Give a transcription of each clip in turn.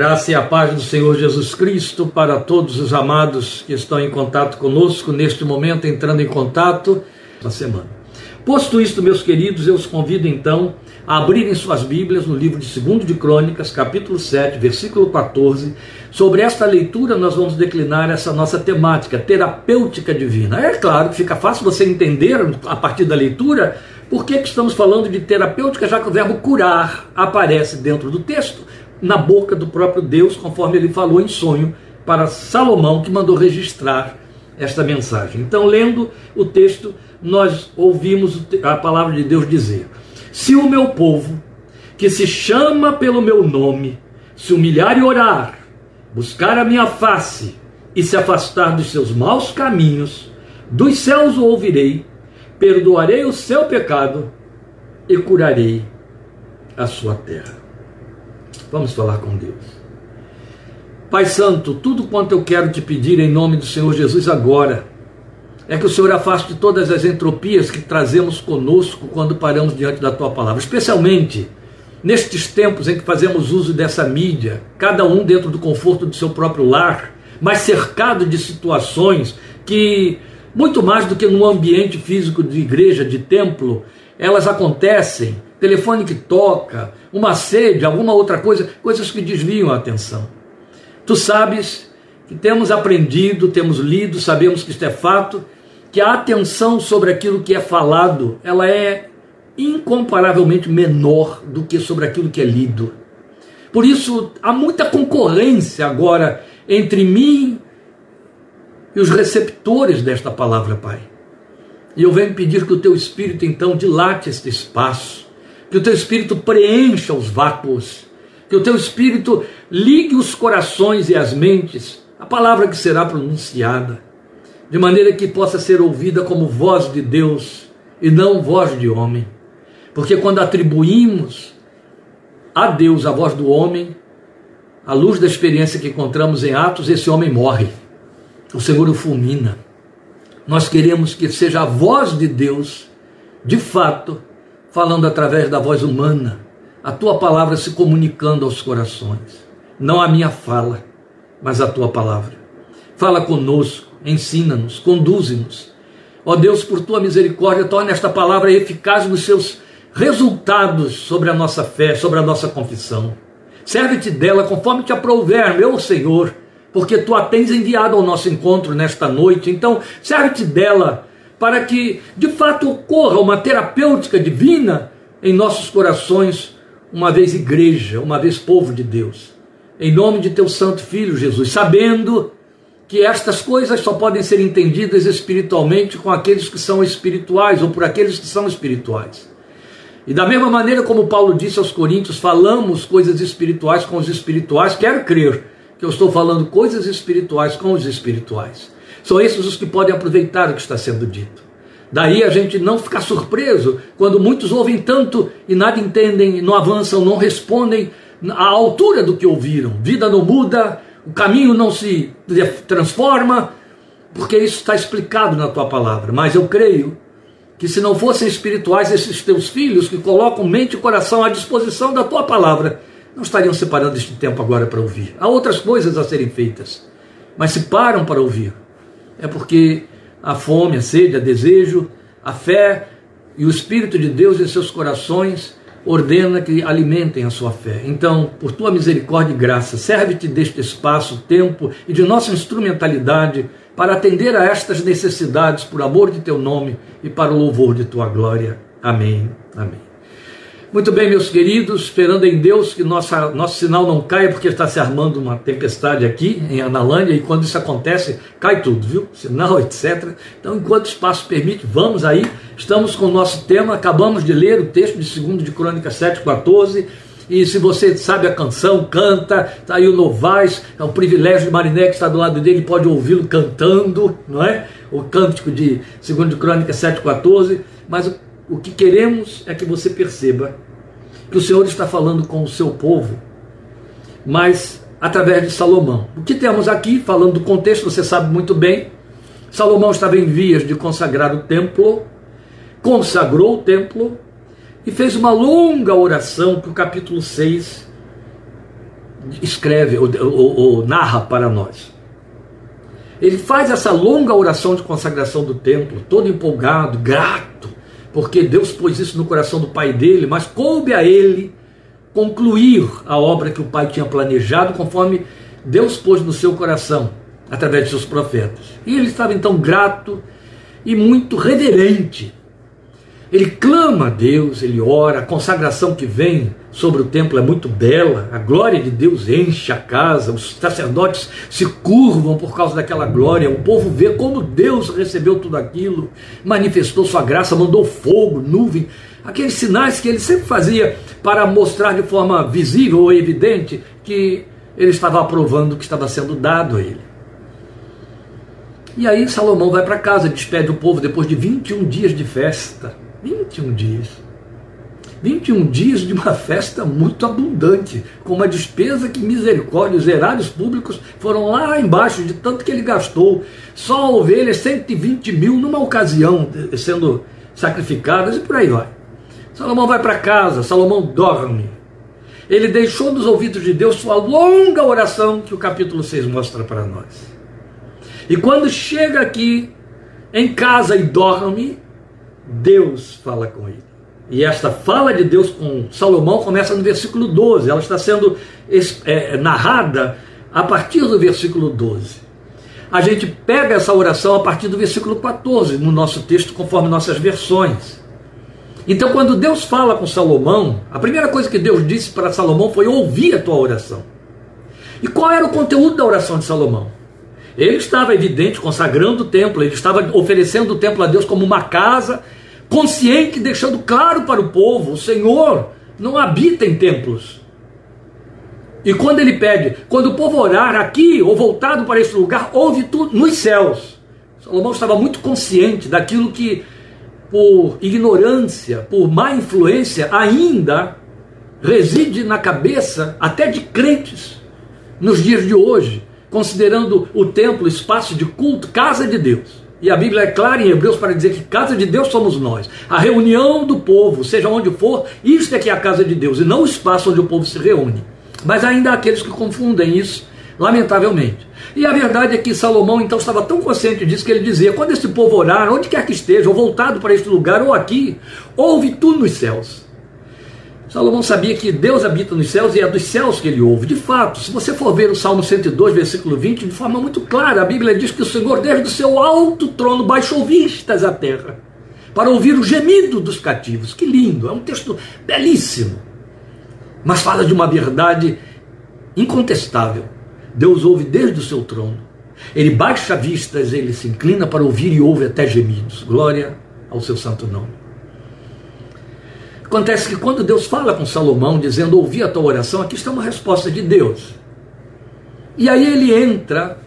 Graça e a paz do Senhor Jesus Cristo para todos os amados que estão em contato conosco neste momento, entrando em contato na semana. Posto isto, meus queridos, eu os convido então a abrirem suas Bíblias no livro de 2 de Crônicas, capítulo 7, versículo 14. Sobre esta leitura, nós vamos declinar essa nossa temática terapêutica divina. É claro que fica fácil você entender a partir da leitura por que, que estamos falando de terapêutica, já que o verbo curar aparece dentro do texto na boca do próprio Deus, conforme ele falou em sonho para Salomão, que mandou registrar esta mensagem. Então, lendo o texto, nós ouvimos a palavra de Deus dizer: Se o meu povo, que se chama pelo meu nome, se humilhar e orar, buscar a minha face e se afastar dos seus maus caminhos, dos céus o ouvirei, perdoarei o seu pecado e curarei a sua terra. Vamos falar com Deus. Pai Santo, tudo quanto eu quero te pedir em nome do Senhor Jesus agora é que o Senhor afaste todas as entropias que trazemos conosco quando paramos diante da tua palavra, especialmente nestes tempos em que fazemos uso dessa mídia, cada um dentro do conforto do seu próprio lar, mas cercado de situações que, muito mais do que no ambiente físico de igreja, de templo, elas acontecem telefone que toca, uma sede, alguma outra coisa, coisas que desviam a atenção. Tu sabes que temos aprendido, temos lido, sabemos que isto é fato, que a atenção sobre aquilo que é falado, ela é incomparavelmente menor do que sobre aquilo que é lido. Por isso, há muita concorrência agora entre mim e os receptores desta palavra, Pai. E eu venho pedir que o teu Espírito então dilate este espaço, que o teu espírito preencha os vácuos, que o teu espírito ligue os corações e as mentes à palavra que será pronunciada, de maneira que possa ser ouvida como voz de Deus e não voz de homem. Porque quando atribuímos a Deus a voz do homem, à luz da experiência que encontramos em Atos, esse homem morre. O Senhor o fulmina. Nós queremos que seja a voz de Deus, de fato, falando através da voz humana, a tua palavra se comunicando aos corações. Não a minha fala, mas a tua palavra. Fala conosco, ensina-nos, conduze-nos. Ó Deus, por tua misericórdia, torne esta palavra eficaz nos seus resultados sobre a nossa fé, sobre a nossa confissão. Serve-te dela conforme te aprouver, meu Senhor, porque tu a tens enviado ao nosso encontro nesta noite. Então, serve-te dela para que de fato ocorra uma terapêutica divina em nossos corações, uma vez igreja, uma vez povo de Deus. Em nome de teu santo filho Jesus, sabendo que estas coisas só podem ser entendidas espiritualmente com aqueles que são espirituais ou por aqueles que são espirituais. E da mesma maneira como Paulo disse aos Coríntios, falamos coisas espirituais com os espirituais, quero crer que eu estou falando coisas espirituais com os espirituais. São esses os que podem aproveitar o que está sendo dito. Daí a gente não ficar surpreso quando muitos ouvem tanto e nada entendem, não avançam, não respondem à altura do que ouviram. Vida não muda, o caminho não se transforma, porque isso está explicado na tua palavra. Mas eu creio que se não fossem espirituais esses teus filhos que colocam mente e coração à disposição da tua palavra, não estariam separando este tempo agora para ouvir. Há outras coisas a serem feitas, mas se param para ouvir é porque a fome, a sede, a desejo, a fé e o Espírito de Deus em seus corações ordena que alimentem a sua fé. Então, por tua misericórdia e graça, serve-te deste espaço, tempo e de nossa instrumentalidade para atender a estas necessidades por amor de teu nome e para o louvor de tua glória. Amém. Amém. Muito bem, meus queridos, esperando em Deus que nossa, nosso sinal não caia, porque está se armando uma tempestade aqui em Analândia, e quando isso acontece, cai tudo, viu? Sinal, etc. Então, enquanto o espaço permite, vamos aí. Estamos com o nosso tema, acabamos de ler o texto de 2 de Crônica 7,14. E se você sabe a canção, canta, está aí o Novaes, é um privilégio de Mariné que está do lado dele, pode ouvi-lo cantando, não é? O cântico de 2 de Crônica 7,14. Mas o o que queremos é que você perceba que o Senhor está falando com o seu povo, mas através de Salomão. O que temos aqui, falando do contexto, você sabe muito bem, Salomão estava em vias de consagrar o templo, consagrou o templo e fez uma longa oração que o capítulo 6 escreve ou, ou, ou narra para nós. Ele faz essa longa oração de consagração do templo, todo empolgado, grato, porque Deus pôs isso no coração do pai dele, mas coube a ele concluir a obra que o pai tinha planejado, conforme Deus pôs no seu coração, através de seus profetas. E ele estava então grato e muito reverente ele clama a Deus, ele ora, a consagração que vem sobre o templo é muito bela, a glória de Deus enche a casa, os sacerdotes se curvam por causa daquela glória, o povo vê como Deus recebeu tudo aquilo, manifestou sua graça, mandou fogo, nuvem, aqueles sinais que ele sempre fazia para mostrar de forma visível ou evidente que ele estava aprovando o que estava sendo dado a ele. E aí Salomão vai para casa, despede o povo depois de 21 dias de festa. 21 dias. 21 dias de uma festa muito abundante, com uma despesa que misericórdia, os erários públicos foram lá embaixo de tanto que ele gastou. Só ovelhas, 120 mil numa ocasião sendo sacrificadas e por aí vai. Salomão vai para casa, Salomão dorme. Ele deixou nos ouvidos de Deus sua longa oração que o capítulo 6 mostra para nós. E quando chega aqui em casa e dorme, Deus fala com ele. E esta fala de Deus com Salomão começa no versículo 12. Ela está sendo é, narrada a partir do versículo 12. A gente pega essa oração a partir do versículo 14 no nosso texto, conforme nossas versões. Então, quando Deus fala com Salomão, a primeira coisa que Deus disse para Salomão foi ouvir a tua oração. E qual era o conteúdo da oração de Salomão? Ele estava evidente consagrando o templo, ele estava oferecendo o templo a Deus como uma casa consciente, deixando claro para o povo: o Senhor não habita em templos. E quando ele pede, quando o povo orar aqui ou voltado para esse lugar, ouve tudo nos céus. Salomão estava muito consciente daquilo que, por ignorância, por má influência, ainda reside na cabeça até de crentes nos dias de hoje, considerando o templo espaço de culto, casa de Deus. E a Bíblia é clara em Hebreus para dizer que casa de Deus somos nós. A reunião do povo, seja onde for, isto é que é a casa de Deus, e não o espaço onde o povo se reúne. Mas ainda há aqueles que confundem isso, lamentavelmente. E a verdade é que Salomão então estava tão consciente disso que ele dizia: quando esse povo orar, onde quer que esteja, ou voltado para este lugar, ou aqui, ouve tu nos céus. Salomão sabia que Deus habita nos céus e é dos céus que ele ouve. De fato, se você for ver o Salmo 102, versículo 20, de forma muito clara, a Bíblia diz que o Senhor, desde o seu alto trono, baixou vistas à terra para ouvir o gemido dos cativos. Que lindo! É um texto belíssimo, mas fala de uma verdade incontestável. Deus ouve desde o seu trono. Ele baixa vistas, ele se inclina para ouvir e ouve até gemidos. Glória ao seu santo nome. Acontece que quando Deus fala com Salomão, dizendo: Ouvi a tua oração, aqui está uma resposta de Deus. E aí ele entra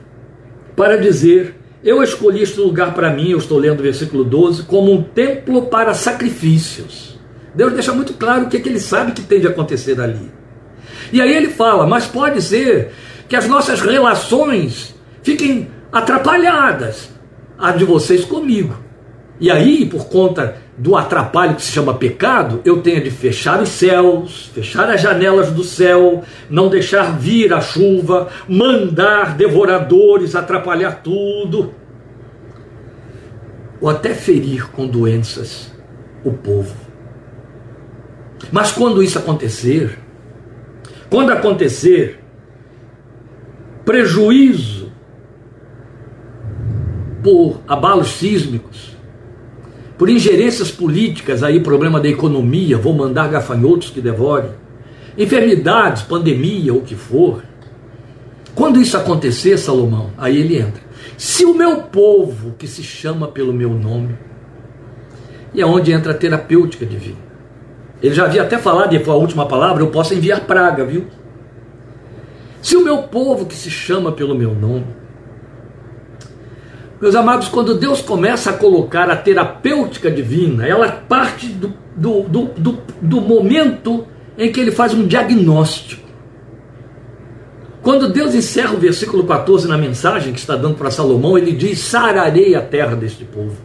para dizer: Eu escolhi este lugar para mim, eu estou lendo o versículo 12, como um templo para sacrifícios. Deus deixa muito claro o que, é que ele sabe que tem de acontecer ali. E aí ele fala: Mas pode ser que as nossas relações fiquem atrapalhadas, a de vocês comigo. E aí, por conta do atrapalho que se chama pecado, eu tenho de fechar os céus, fechar as janelas do céu, não deixar vir a chuva, mandar devoradores atrapalhar tudo, ou até ferir com doenças o povo. Mas quando isso acontecer, quando acontecer prejuízo por abalos sísmicos, por ingerências políticas, aí problema da economia, vou mandar gafanhotos que devorem, enfermidades, pandemia, o que for. Quando isso acontecer, Salomão, aí ele entra. Se o meu povo, que se chama pelo meu nome, e é onde entra a terapêutica divina. Ele já havia até falado, e foi a última palavra, eu posso enviar praga, viu? Se o meu povo que se chama pelo meu nome, meus amados, quando Deus começa a colocar a terapêutica divina, ela parte do, do, do, do, do momento em que ele faz um diagnóstico. Quando Deus encerra o versículo 14 na mensagem que está dando para Salomão, ele diz: Sararei a terra deste povo,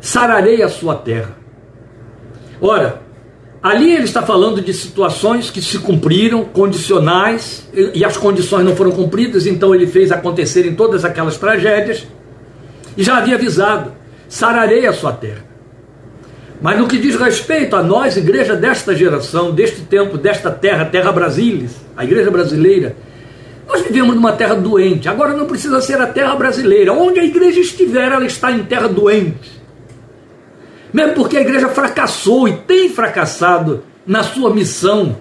sararei a sua terra. Ora, Ali ele está falando de situações que se cumpriram, condicionais, e as condições não foram cumpridas, então ele fez acontecerem todas aquelas tragédias, e já havia avisado: sararei a sua terra. Mas no que diz respeito a nós, igreja desta geração, deste tempo, desta terra, terra Brasilis, a igreja brasileira, nós vivemos numa terra doente. Agora não precisa ser a terra brasileira. Onde a igreja estiver, ela está em terra doente. Mesmo porque a igreja fracassou e tem fracassado na sua missão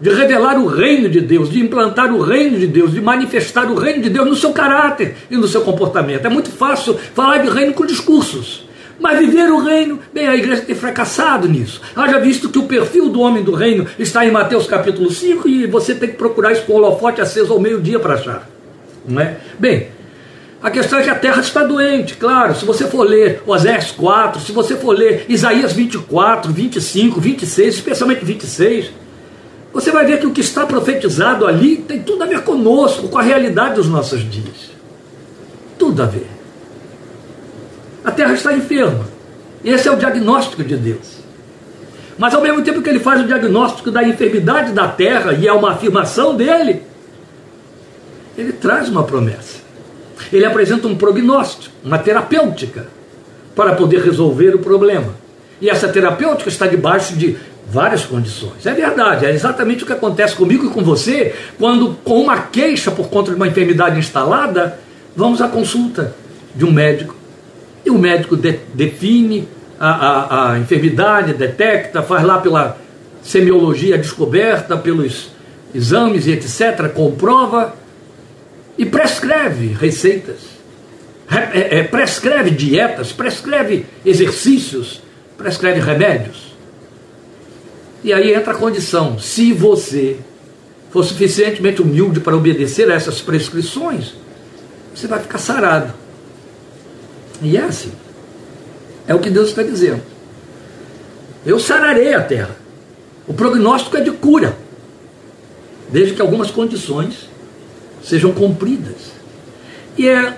de revelar o reino de Deus, de implantar o reino de Deus, de manifestar o reino de Deus no seu caráter e no seu comportamento. É muito fácil falar de reino com discursos. Mas viver o reino, bem, a igreja tem fracassado nisso. Haja visto que o perfil do homem do reino está em Mateus capítulo 5 e você tem que procurar isso com holofote aceso ao meio-dia para achar. Não é? Bem, a questão é que a terra está doente, claro. Se você for ler Osés 4, se você for ler Isaías 24, 25, 26, especialmente 26, você vai ver que o que está profetizado ali tem tudo a ver conosco, com a realidade dos nossos dias. Tudo a ver. A terra está enferma. Esse é o diagnóstico de Deus. Mas ao mesmo tempo que ele faz o diagnóstico da enfermidade da terra, e é uma afirmação dele, ele traz uma promessa. Ele apresenta um prognóstico, uma terapêutica, para poder resolver o problema. E essa terapêutica está debaixo de várias condições. É verdade, é exatamente o que acontece comigo e com você quando, com uma queixa por conta de uma enfermidade instalada, vamos à consulta de um médico e o médico de, define a, a, a, enfermidade, detecta, faz lá pela semiologia descoberta, pelos exames e etc., comprova e prescreve receitas, é, é, prescreve dietas, prescreve exercícios, prescreve remédios. E aí entra a condição: se você for suficientemente humilde para obedecer a essas prescrições, você vai ficar sarado. E é assim. É o que Deus está dizendo. Eu sararei a terra. O prognóstico é de cura, desde que algumas condições sejam cumpridas. E é,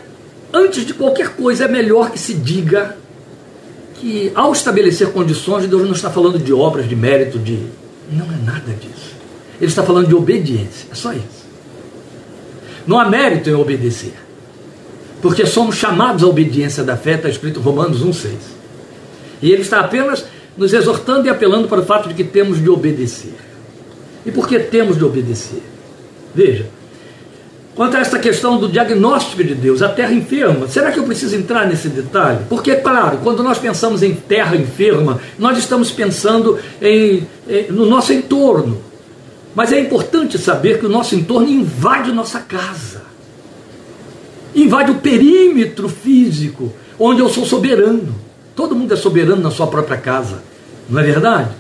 antes de qualquer coisa, é melhor que se diga que, ao estabelecer condições, Deus não está falando de obras, de mérito, de. Não é nada disso. Ele está falando de obediência. É só isso. Não há mérito em obedecer porque somos chamados à obediência da fé, está escrito em Romanos 1,6. E ele está apenas nos exortando e apelando para o fato de que temos de obedecer. E por que temos de obedecer? Veja, quanto a esta questão do diagnóstico de Deus, a terra enferma, será que eu preciso entrar nesse detalhe? Porque, claro, quando nós pensamos em terra enferma, nós estamos pensando em, em no nosso entorno. Mas é importante saber que o nosso entorno invade nossa casa invade o perímetro físico, onde eu sou soberano. Todo mundo é soberano na sua própria casa, não é verdade?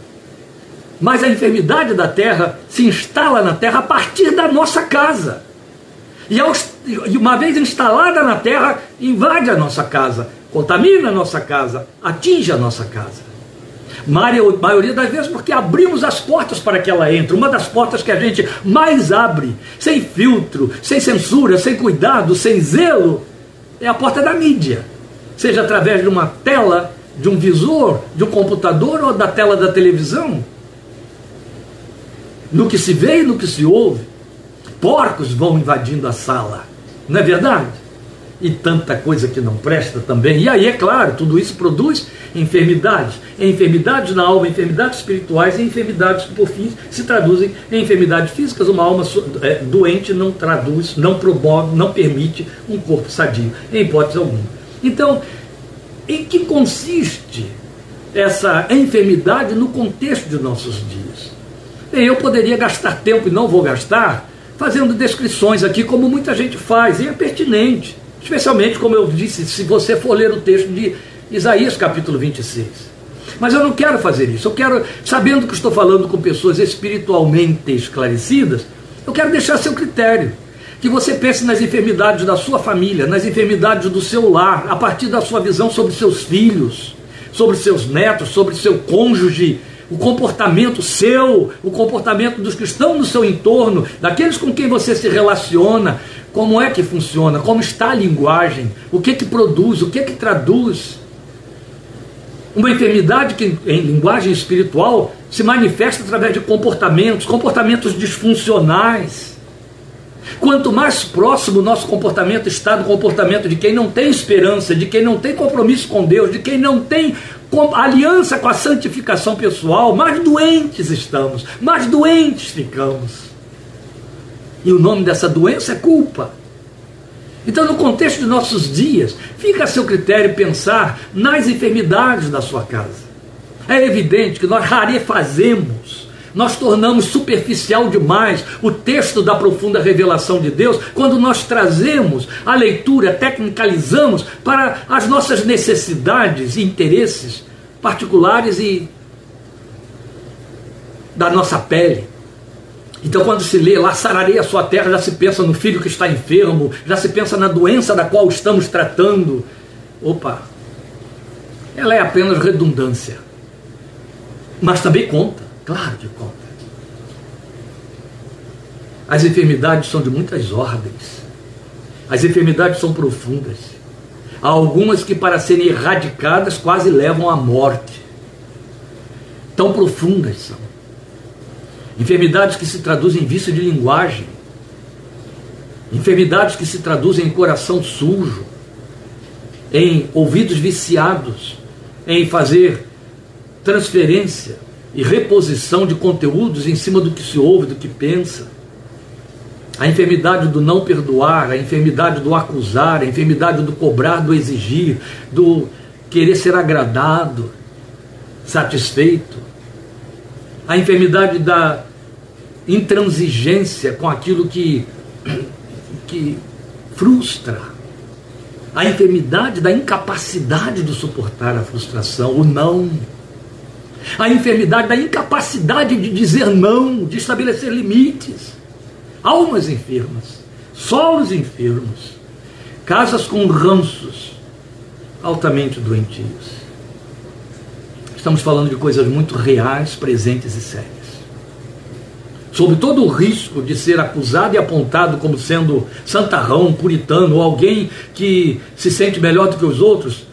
Mas a enfermidade da terra se instala na terra a partir da nossa casa. E uma vez instalada na terra, invade a nossa casa, contamina a nossa casa, atinge a nossa casa maioria das vezes porque abrimos as portas para que ela entre. Uma das portas que a gente mais abre, sem filtro, sem censura, sem cuidado, sem zelo, é a porta da mídia. Seja através de uma tela, de um visor, de um computador ou da tela da televisão. No que se vê e no que se ouve, porcos vão invadindo a sala. Não é verdade? E tanta coisa que não presta também. E aí, é claro, tudo isso produz enfermidades, enfermidades na alma, enfermidades espirituais e enfermidades que por fim se traduzem em enfermidades físicas. Uma alma é, doente não traduz, não promove, não permite um corpo sadio, em hipótese alguma. Então, em que consiste essa enfermidade no contexto de nossos dias? Eu poderia gastar tempo e não vou gastar fazendo descrições aqui, como muita gente faz, e é pertinente. Especialmente, como eu disse, se você for ler o texto de Isaías capítulo 26. Mas eu não quero fazer isso. Eu quero, sabendo que estou falando com pessoas espiritualmente esclarecidas, eu quero deixar seu critério. Que você pense nas enfermidades da sua família, nas enfermidades do seu lar, a partir da sua visão sobre seus filhos, sobre seus netos, sobre seu cônjuge, o comportamento seu, o comportamento dos que estão no seu entorno, daqueles com quem você se relaciona, como é que funciona, como está a linguagem, o que que produz, o que que traduz. Uma enfermidade que, em linguagem espiritual, se manifesta através de comportamentos, comportamentos disfuncionais. Quanto mais próximo o nosso comportamento está do comportamento de quem não tem esperança, de quem não tem compromisso com Deus, de quem não tem aliança com a santificação pessoal, mais doentes estamos, mais doentes ficamos. E o nome dessa doença é culpa. Então, no contexto de nossos dias, fica a seu critério pensar nas enfermidades da sua casa. É evidente que nós rarefazemos, nós tornamos superficial demais o texto da profunda revelação de Deus quando nós trazemos a leitura, tecnicalizamos para as nossas necessidades e interesses particulares e da nossa pele. Então, quando se lê lá, sararei a sua terra, já se pensa no filho que está enfermo, já se pensa na doença da qual estamos tratando. Opa, ela é apenas redundância. Mas também conta, claro que conta. As enfermidades são de muitas ordens. As enfermidades são profundas. Há algumas que, para serem erradicadas, quase levam à morte. Tão profundas são. Enfermidades que se traduzem em vício de linguagem. Enfermidades que se traduzem em coração sujo, em ouvidos viciados, em fazer transferência e reposição de conteúdos em cima do que se ouve, do que pensa. A enfermidade do não perdoar, a enfermidade do acusar, a enfermidade do cobrar, do exigir, do querer ser agradado, satisfeito. A enfermidade da intransigência com aquilo que, que frustra. A enfermidade da incapacidade de suportar a frustração, o não. A enfermidade da incapacidade de dizer não, de estabelecer limites. Almas enfermas, solos enfermos, casas com ranços, altamente doentios. Estamos falando de coisas muito reais, presentes e sérias sob todo o risco de ser acusado e apontado como sendo santarrão, puritano, ou alguém que se sente melhor do que os outros,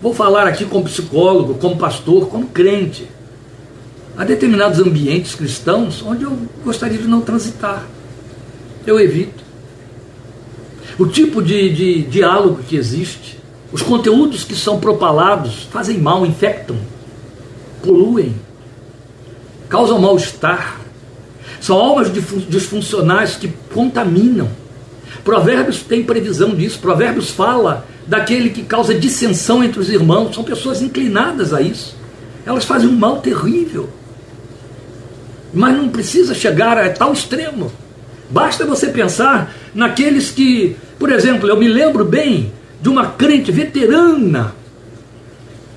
vou falar aqui como psicólogo, como pastor, como crente. Há determinados ambientes cristãos onde eu gostaria de não transitar. Eu evito. O tipo de, de diálogo que existe, os conteúdos que são propalados fazem mal, infectam, poluem, causam mal-estar são almas disfuncionais que contaminam. Provérbios tem previsão disso. Provérbios fala daquele que causa dissensão entre os irmãos. São pessoas inclinadas a isso. Elas fazem um mal terrível. Mas não precisa chegar a tal extremo. Basta você pensar naqueles que, por exemplo, eu me lembro bem de uma crente veterana.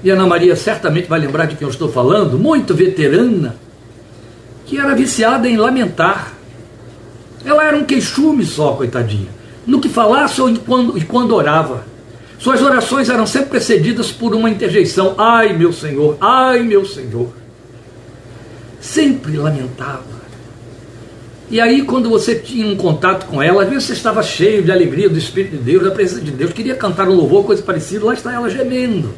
E Ana Maria certamente vai lembrar de quem eu estou falando, muito veterana que era viciada em lamentar. Ela era um queixume só, coitadinha. No que falasse ou quando, e quando orava. Suas orações eram sempre precedidas por uma interjeição: Ai, meu Senhor, ai, meu Senhor. Sempre lamentava. E aí, quando você tinha um contato com ela, às vezes você estava cheio de alegria do Espírito de Deus, da presença de Deus, queria cantar um louvor, coisa parecida, lá está ela gemendo.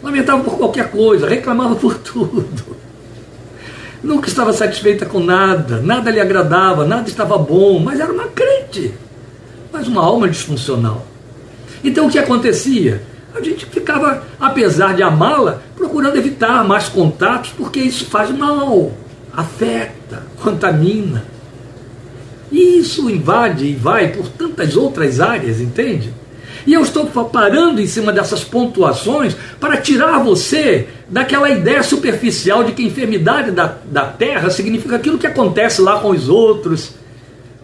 Lamentava por qualquer coisa, reclamava por tudo. Nunca estava satisfeita com nada, nada lhe agradava, nada estava bom, mas era uma crente, mas uma alma disfuncional. Então o que acontecia? A gente ficava, apesar de amá-la, procurando evitar mais contatos, porque isso faz mal, afeta, contamina. E isso invade e vai por tantas outras áreas, entende? E eu estou parando em cima dessas pontuações para tirar você daquela ideia superficial de que a enfermidade da, da terra significa aquilo que acontece lá com os outros.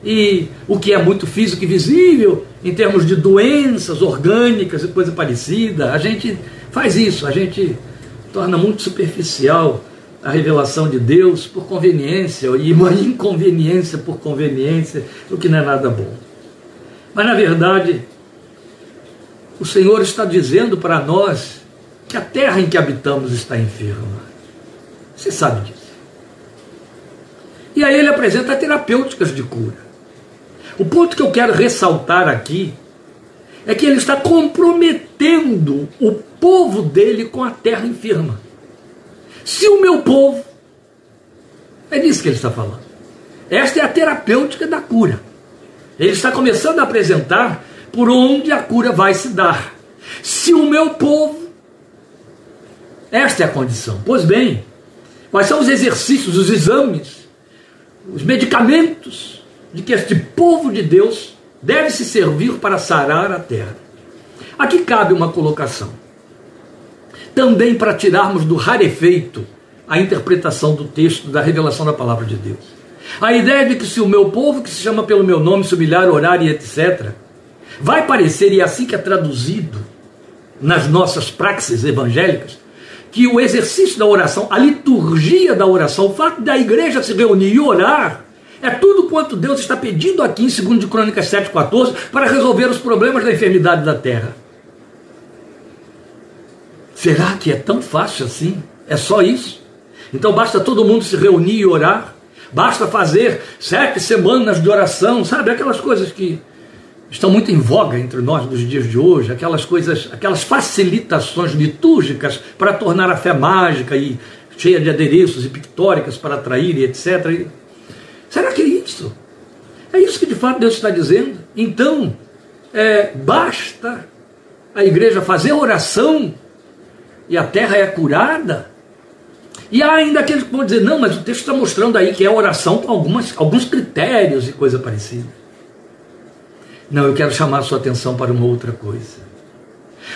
E o que é muito físico e visível, em termos de doenças orgânicas e coisa parecida, a gente faz isso, a gente torna muito superficial a revelação de Deus por conveniência e uma inconveniência por conveniência, o que não é nada bom. Mas na verdade, o Senhor está dizendo para nós que a terra em que habitamos está enferma. Você sabe disso. E aí ele apresenta terapêuticas de cura. O ponto que eu quero ressaltar aqui é que ele está comprometendo o povo dele com a terra enferma. Se o meu povo, É disso que ele está falando. Esta é a terapêutica da cura. Ele está começando a apresentar por onde a cura vai se dar. Se o meu povo, esta é a condição. Pois bem, quais são os exercícios, os exames, os medicamentos de que este povo de Deus deve se servir para sarar a terra? Aqui cabe uma colocação. Também para tirarmos do rarefeito a interpretação do texto da revelação da palavra de Deus. A ideia de que se o meu povo, que se chama pelo meu nome, se humilhar, orar e etc., vai parecer, e é assim que é traduzido nas nossas praxes evangélicas, que o exercício da oração, a liturgia da oração, o fato da igreja se reunir e orar, é tudo quanto Deus está pedindo aqui em 2 de Crônicas 7,14 para resolver os problemas da enfermidade da terra. Será que é tão fácil assim? É só isso? Então basta todo mundo se reunir e orar? Basta fazer sete semanas de oração, sabe? Aquelas coisas que estão muito em voga entre nós nos dias de hoje, aquelas coisas, aquelas facilitações litúrgicas para tornar a fé mágica e cheia de adereços e pictóricas para atrair e etc. Será que é isso? É isso que de fato Deus está dizendo? Então, é, basta a igreja fazer oração e a terra é curada? E há ainda aqueles que vão dizer, não, mas o texto está mostrando aí que é oração com algumas, alguns critérios e coisa parecida. Não, eu quero chamar a sua atenção para uma outra coisa.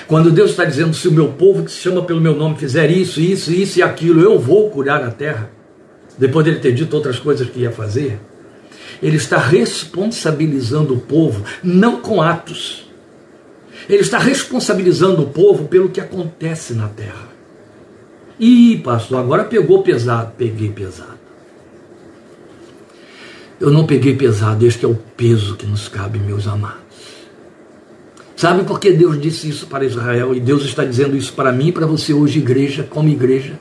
Quando Deus está dizendo, se o meu povo que se chama pelo meu nome fizer isso, isso, isso e aquilo, eu vou curar a terra, depois dele ter dito outras coisas que ia fazer, ele está responsabilizando o povo, não com atos. Ele está responsabilizando o povo pelo que acontece na terra. E pastor, agora pegou pesado. Peguei pesado. Eu não peguei pesado, este é o peso que nos cabe, meus amados. Sabe por que Deus disse isso para Israel e Deus está dizendo isso para mim e para você hoje, igreja, como igreja?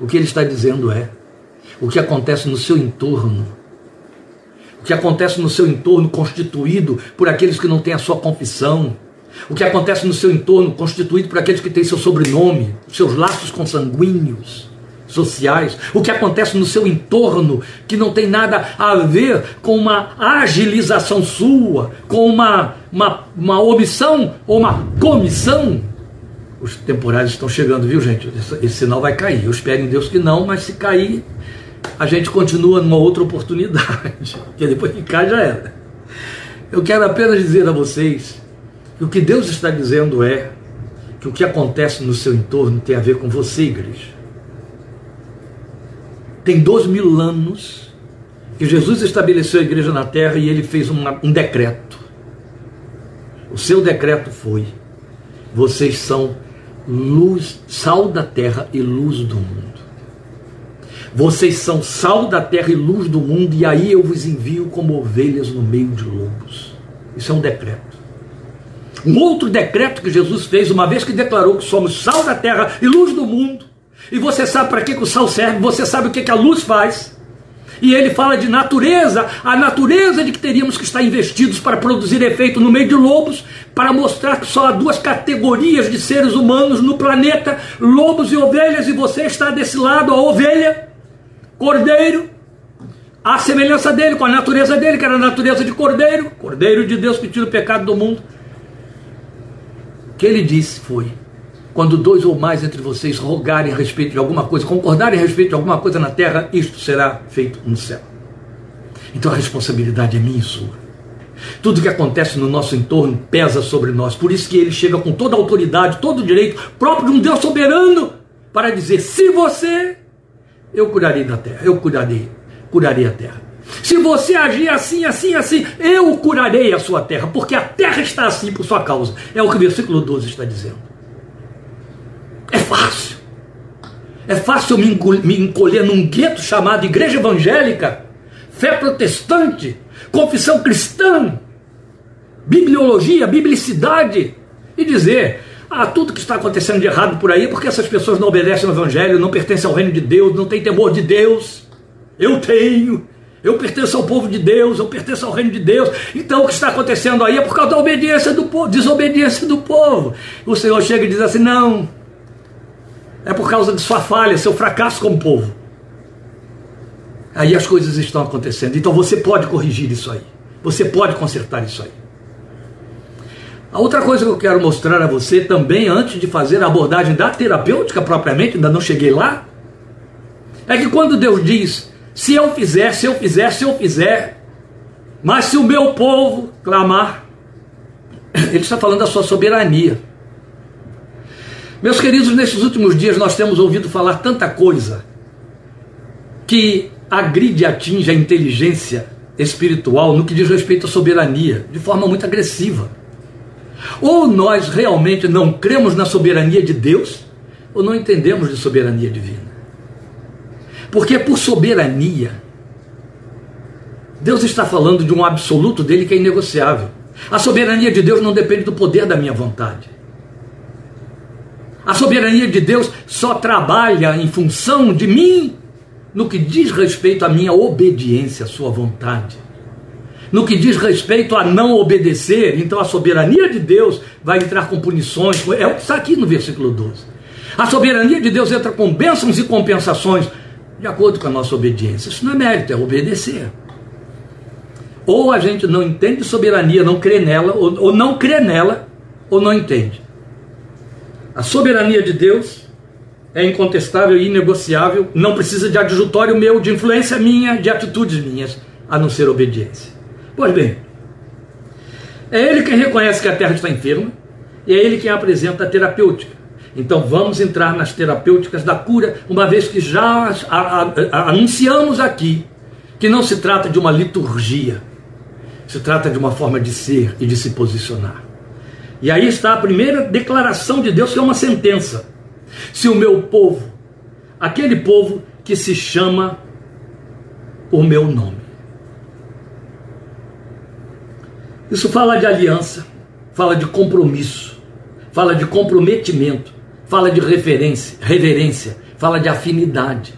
O que ele está dizendo é: o que acontece no seu entorno, o que acontece no seu entorno constituído por aqueles que não têm a sua confissão, o que acontece no seu entorno constituído por aqueles que têm seu sobrenome, seus laços consanguíneos sociais, o que acontece no seu entorno que não tem nada a ver com uma agilização sua, com uma, uma, uma omissão ou uma comissão. Os temporais estão chegando, viu gente? Esse, esse sinal vai cair. Eu espero em Deus que não, mas se cair, a gente continua numa outra oportunidade, porque depois que cai já era. Eu quero apenas dizer a vocês que o que Deus está dizendo é que o que acontece no seu entorno tem a ver com você, igreja. Tem dois mil anos que Jesus estabeleceu a igreja na terra e ele fez uma, um decreto. O seu decreto foi: vocês são luz, sal da terra e luz do mundo. Vocês são sal da terra e luz do mundo, e aí eu vos envio como ovelhas no meio de lobos. Isso é um decreto. Um outro decreto que Jesus fez, uma vez que declarou que somos sal da terra e luz do mundo, e você sabe para que, que o sal serve, você sabe o que, que a luz faz. E ele fala de natureza, a natureza de que teríamos que estar investidos para produzir efeito no meio de lobos, para mostrar que só há duas categorias de seres humanos no planeta: lobos e ovelhas, e você está desse lado, a ovelha, cordeiro, a semelhança dele, com a natureza dele, que era a natureza de cordeiro, cordeiro de Deus que tira o pecado do mundo. O que ele disse foi: quando dois ou mais entre vocês rogarem a respeito de alguma coisa, concordarem a respeito de alguma coisa na terra, isto será feito no céu. Então a responsabilidade é minha e sua. Tudo que acontece no nosso entorno pesa sobre nós. Por isso que ele chega com toda a autoridade, todo o direito próprio de um Deus soberano para dizer: se você, eu curarei da terra, eu curarei, curarei a terra. Se você agir assim, assim, assim, eu curarei a sua terra, porque a terra está assim por sua causa. É o que o versículo 12 está dizendo. É fácil. É fácil me me encolher num gueto chamado Igreja Evangélica, fé protestante, confissão cristã, bibliologia, biblicidade, e dizer: ah, tudo que está acontecendo de errado por aí, porque essas pessoas não obedecem ao Evangelho, não pertencem ao reino de Deus, não têm temor de Deus. Eu tenho. Eu pertenço ao povo de Deus, eu pertenço ao reino de Deus. Então o que está acontecendo aí é por causa da obediência do povo, desobediência do povo. O Senhor chega e diz assim: não, é por causa de sua falha, seu fracasso como povo. Aí as coisas estão acontecendo. Então você pode corrigir isso aí. Você pode consertar isso aí. A outra coisa que eu quero mostrar a você também, antes de fazer a abordagem da terapêutica propriamente, ainda não cheguei lá, é que quando Deus diz: se eu fizer, se eu fizer, se eu fizer, mas se o meu povo clamar, ele está falando da sua soberania. Meus queridos, nesses últimos dias nós temos ouvido falar tanta coisa que agride e atinge a inteligência espiritual no que diz respeito à soberania, de forma muito agressiva. Ou nós realmente não cremos na soberania de Deus, ou não entendemos de soberania divina. Porque por soberania, Deus está falando de um absoluto dele que é inegociável. A soberania de Deus não depende do poder da minha vontade. A soberania de Deus só trabalha em função de mim no que diz respeito à minha obediência à sua vontade. No que diz respeito a não obedecer, então a soberania de Deus vai entrar com punições, é o que está aqui no versículo 12. A soberania de Deus entra com bênçãos e compensações de acordo com a nossa obediência. Isso não é mérito, é obedecer. Ou a gente não entende soberania, não crê nela, ou, ou não crê nela, ou não entende. A soberania de Deus é incontestável e inegociável, não precisa de adjutório meu, de influência minha, de atitudes minhas, a não ser obediência. Pois bem, é ele quem reconhece que a terra está enferma e é ele quem apresenta a terapêutica. Então vamos entrar nas terapêuticas da cura, uma vez que já a, a, a, anunciamos aqui que não se trata de uma liturgia, se trata de uma forma de ser e de se posicionar. E aí está a primeira declaração de Deus, que é uma sentença. Se o meu povo, aquele povo que se chama o meu nome. Isso fala de aliança, fala de compromisso, fala de comprometimento, fala de referência, reverência, fala de afinidade.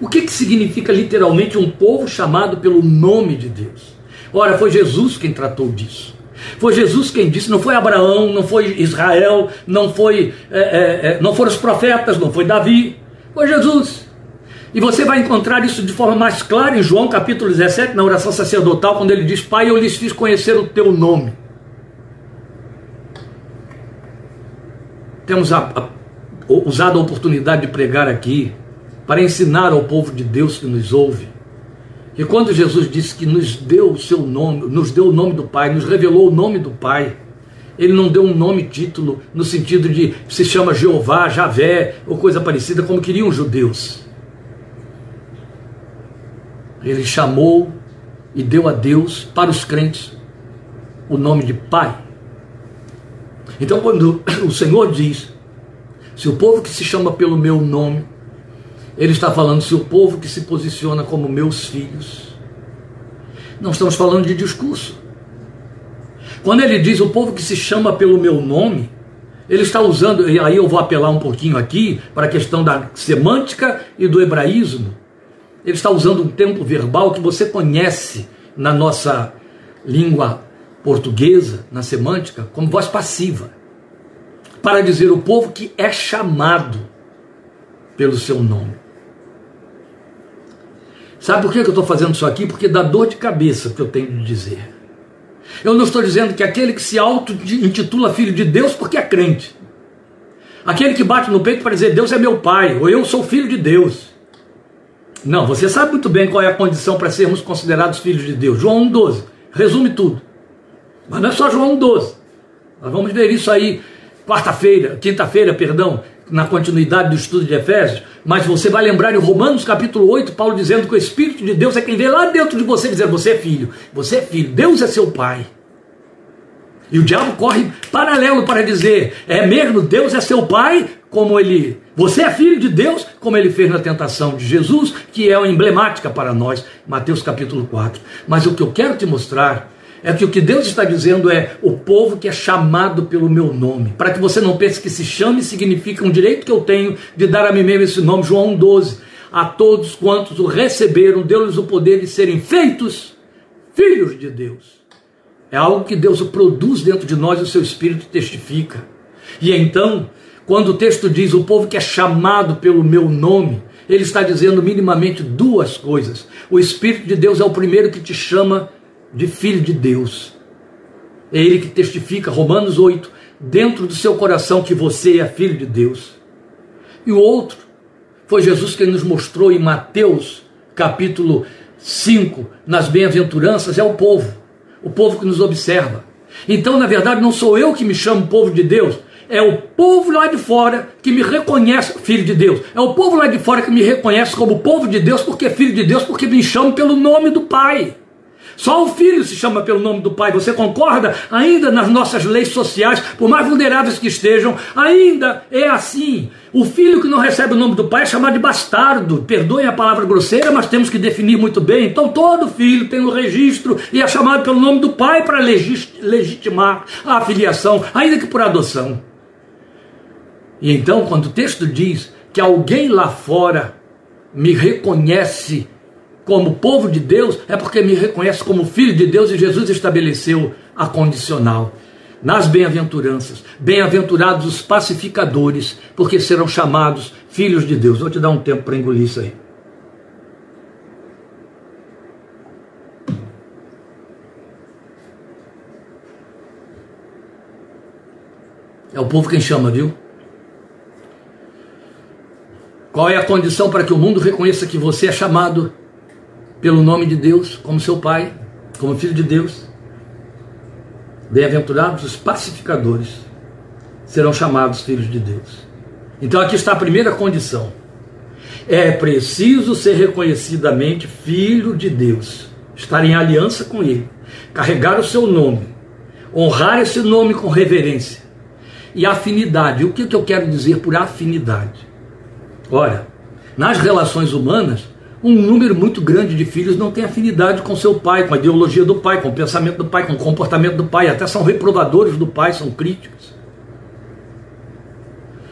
O que, que significa literalmente um povo chamado pelo nome de Deus? Ora, foi Jesus quem tratou disso. Foi Jesus quem disse, não foi Abraão, não foi Israel, não foi, é, é, é, não foram os profetas, não foi Davi, foi Jesus. E você vai encontrar isso de forma mais clara em João capítulo 17, na oração sacerdotal, quando ele diz: Pai, eu lhes fiz conhecer o teu nome. Temos a, a, usado a oportunidade de pregar aqui para ensinar ao povo de Deus que nos ouve e quando Jesus disse que nos deu o seu nome, nos deu o nome do Pai, nos revelou o nome do Pai, ele não deu um nome título no sentido de se chama Jeová, Javé ou coisa parecida como queriam os judeus. Ele chamou e deu a Deus para os crentes o nome de Pai. Então, quando o Senhor diz: Se o povo que se chama pelo meu nome ele está falando se o povo que se posiciona como meus filhos. Não estamos falando de discurso. Quando ele diz o povo que se chama pelo meu nome, ele está usando, e aí eu vou apelar um pouquinho aqui para a questão da semântica e do hebraísmo. Ele está usando um tempo verbal que você conhece na nossa língua portuguesa, na semântica, como voz passiva, para dizer o povo que é chamado pelo seu nome. Sabe por que eu estou fazendo isso aqui? Porque dá dor de cabeça que eu tenho de dizer. Eu não estou dizendo que aquele que se auto-intitula filho de Deus porque é crente. Aquele que bate no peito para dizer Deus é meu pai, ou eu sou filho de Deus. Não, você sabe muito bem qual é a condição para sermos considerados filhos de Deus. João 1,12. Resume tudo. Mas não é só João 1,12. Nós vamos ver isso aí quarta-feira, quinta-feira, perdão, na continuidade do estudo de Efésios, mas você vai lembrar em Romanos capítulo 8, Paulo dizendo que o Espírito de Deus é quem vê lá dentro de você dizer: Você é filho, você é filho, Deus é seu pai. E o diabo corre paralelo para dizer: É mesmo, Deus é seu pai, como ele. Você é filho de Deus, como ele fez na tentação de Jesus, que é emblemática para nós, Mateus capítulo 4. Mas o que eu quero te mostrar é que o que Deus está dizendo é o povo que é chamado pelo meu nome. Para que você não pense que se chame significa um direito que eu tenho de dar a mim mesmo esse nome. João 12. A todos quantos o receberam, deu-lhes o poder de serem feitos filhos de Deus. É algo que Deus produz dentro de nós o seu Espírito testifica. E então, quando o texto diz o povo que é chamado pelo meu nome, ele está dizendo minimamente duas coisas. O Espírito de Deus é o primeiro que te chama de filho de Deus. É ele que testifica, Romanos 8, dentro do seu coração que você é filho de Deus. E o outro foi Jesus que nos mostrou em Mateus, capítulo 5, nas bem-aventuranças, é o povo, o povo que nos observa. Então, na verdade, não sou eu que me chamo povo de Deus, é o povo lá de fora que me reconhece filho de Deus. É o povo lá de fora que me reconhece como povo de Deus porque é filho de Deus, porque me chama pelo nome do Pai. Só o filho se chama pelo nome do pai. Você concorda? Ainda nas nossas leis sociais, por mais vulneráveis que estejam, ainda é assim. O filho que não recebe o nome do pai é chamado de bastardo. Perdoem a palavra grosseira, mas temos que definir muito bem. Então todo filho tem um registro e é chamado pelo nome do pai para legitimar a filiação, ainda que por adoção. E então, quando o texto diz que alguém lá fora me reconhece como povo de Deus, é porque me reconhece como filho de Deus e Jesus estabeleceu a condicional. Nas bem-aventuranças, bem-aventurados os pacificadores, porque serão chamados filhos de Deus. Vou te dar um tempo para engolir isso aí. É o povo quem chama, viu? Qual é a condição para que o mundo reconheça que você é chamado pelo nome de Deus, como seu pai, como filho de Deus. Bem-aventurados os pacificadores serão chamados filhos de Deus. Então aqui está a primeira condição. É preciso ser reconhecidamente filho de Deus, estar em aliança com Ele, carregar o seu nome, honrar esse nome com reverência e afinidade. O que eu quero dizer por afinidade? Ora, nas relações humanas, um número muito grande de filhos não tem afinidade com seu pai, com a ideologia do pai, com o pensamento do pai, com o comportamento do pai, até são reprovadores do pai, são críticos.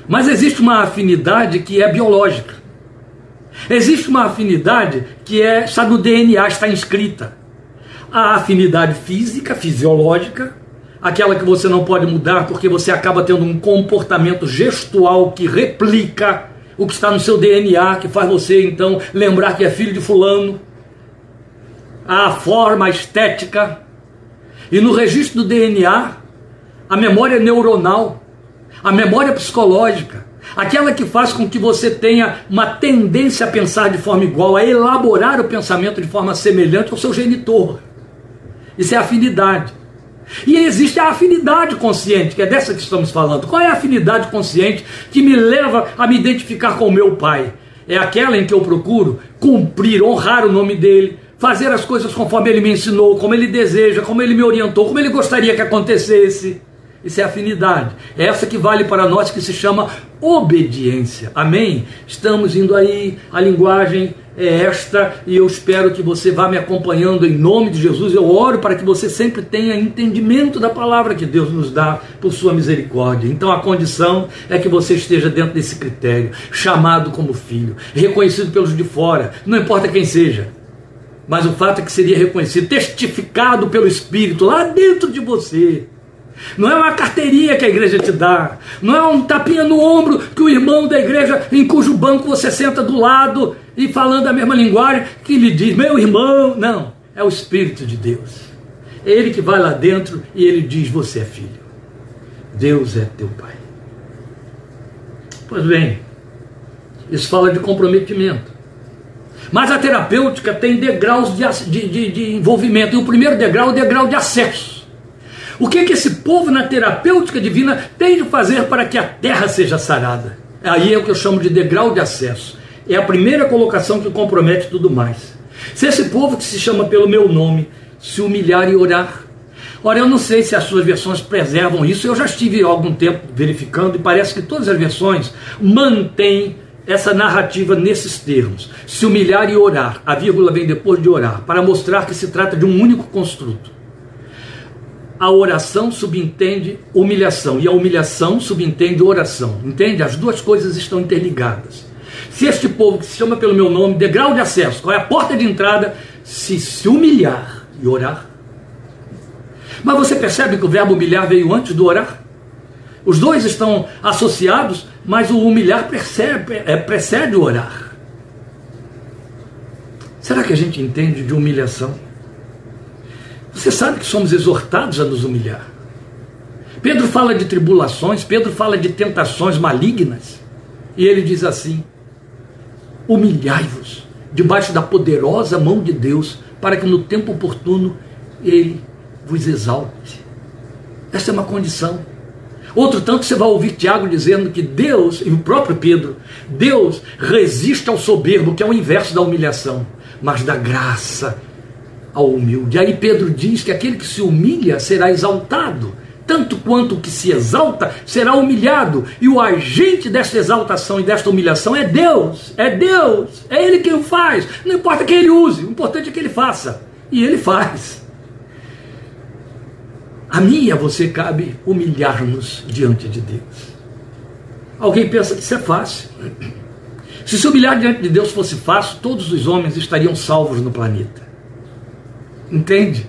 Mas existe uma afinidade que é biológica. Existe uma afinidade que é, está no DNA, está inscrita. A afinidade física, fisiológica, aquela que você não pode mudar porque você acaba tendo um comportamento gestual que replica o que está no seu DNA, que faz você então lembrar que é filho de Fulano, a forma, a estética, e no registro do DNA, a memória neuronal, a memória psicológica, aquela que faz com que você tenha uma tendência a pensar de forma igual, a elaborar o pensamento de forma semelhante ao seu genitor. Isso é afinidade. E existe a afinidade consciente, que é dessa que estamos falando. Qual é a afinidade consciente que me leva a me identificar com o meu pai? É aquela em que eu procuro cumprir, honrar o nome dele, fazer as coisas conforme ele me ensinou, como ele deseja, como ele me orientou, como ele gostaria que acontecesse. Isso é afinidade. É essa que vale para nós que se chama obediência. Amém? Estamos indo aí, a linguagem é esta e eu espero que você vá me acompanhando em nome de Jesus. Eu oro para que você sempre tenha entendimento da palavra que Deus nos dá por sua misericórdia. Então a condição é que você esteja dentro desse critério, chamado como filho, reconhecido pelos de fora, não importa quem seja. Mas o fato é que seria reconhecido, testificado pelo Espírito lá dentro de você não é uma carteirinha que a igreja te dá. Não é um tapinha no ombro que o irmão da igreja, em cujo banco você senta do lado e falando a mesma linguagem, que lhe diz, meu irmão. Não, é o Espírito de Deus. É ele que vai lá dentro e ele diz: Você é filho. Deus é teu Pai. Pois bem, isso fala de comprometimento. Mas a terapêutica tem degraus de, de, de, envolvimento. E o primeiro degrau é o degrau de acesso. O que, é que esse povo na terapêutica divina tem de fazer para que a terra seja sarada? Aí é o que eu chamo de degrau de acesso. É a primeira colocação que compromete tudo mais. Se esse povo que se chama pelo meu nome se humilhar e orar. Ora, eu não sei se as suas versões preservam isso, eu já estive há algum tempo verificando e parece que todas as versões mantêm essa narrativa nesses termos. Se humilhar e orar. A vírgula vem depois de orar, para mostrar que se trata de um único construto a oração subentende humilhação e a humilhação subentende oração. Entende? As duas coisas estão interligadas. Se este povo que se chama pelo meu nome, degrau de acesso, qual é a porta de entrada, se se humilhar e orar. Mas você percebe que o verbo humilhar veio antes do orar? Os dois estão associados, mas o humilhar percebe, é, precede o orar. Será que a gente entende de humilhação? Você sabe que somos exortados a nos humilhar. Pedro fala de tribulações, Pedro fala de tentações malignas. E ele diz assim: humilhai-vos debaixo da poderosa mão de Deus, para que no tempo oportuno ele vos exalte. Essa é uma condição. Outro tanto você vai ouvir Tiago dizendo que Deus, e o próprio Pedro, Deus resiste ao soberbo, que é o inverso da humilhação, mas dá graça ao humilde. Aí Pedro diz que aquele que se humilha será exaltado tanto quanto o que se exalta será humilhado, e o agente desta exaltação e desta humilhação é Deus, é Deus, é Ele quem o faz, não importa quem ele use, o importante é que ele faça, e ele faz. A mim e a você cabe humilhar-nos diante de Deus. Alguém pensa que isso é fácil. Se se humilhar diante de Deus fosse fácil, todos os homens estariam salvos no planeta. Entende?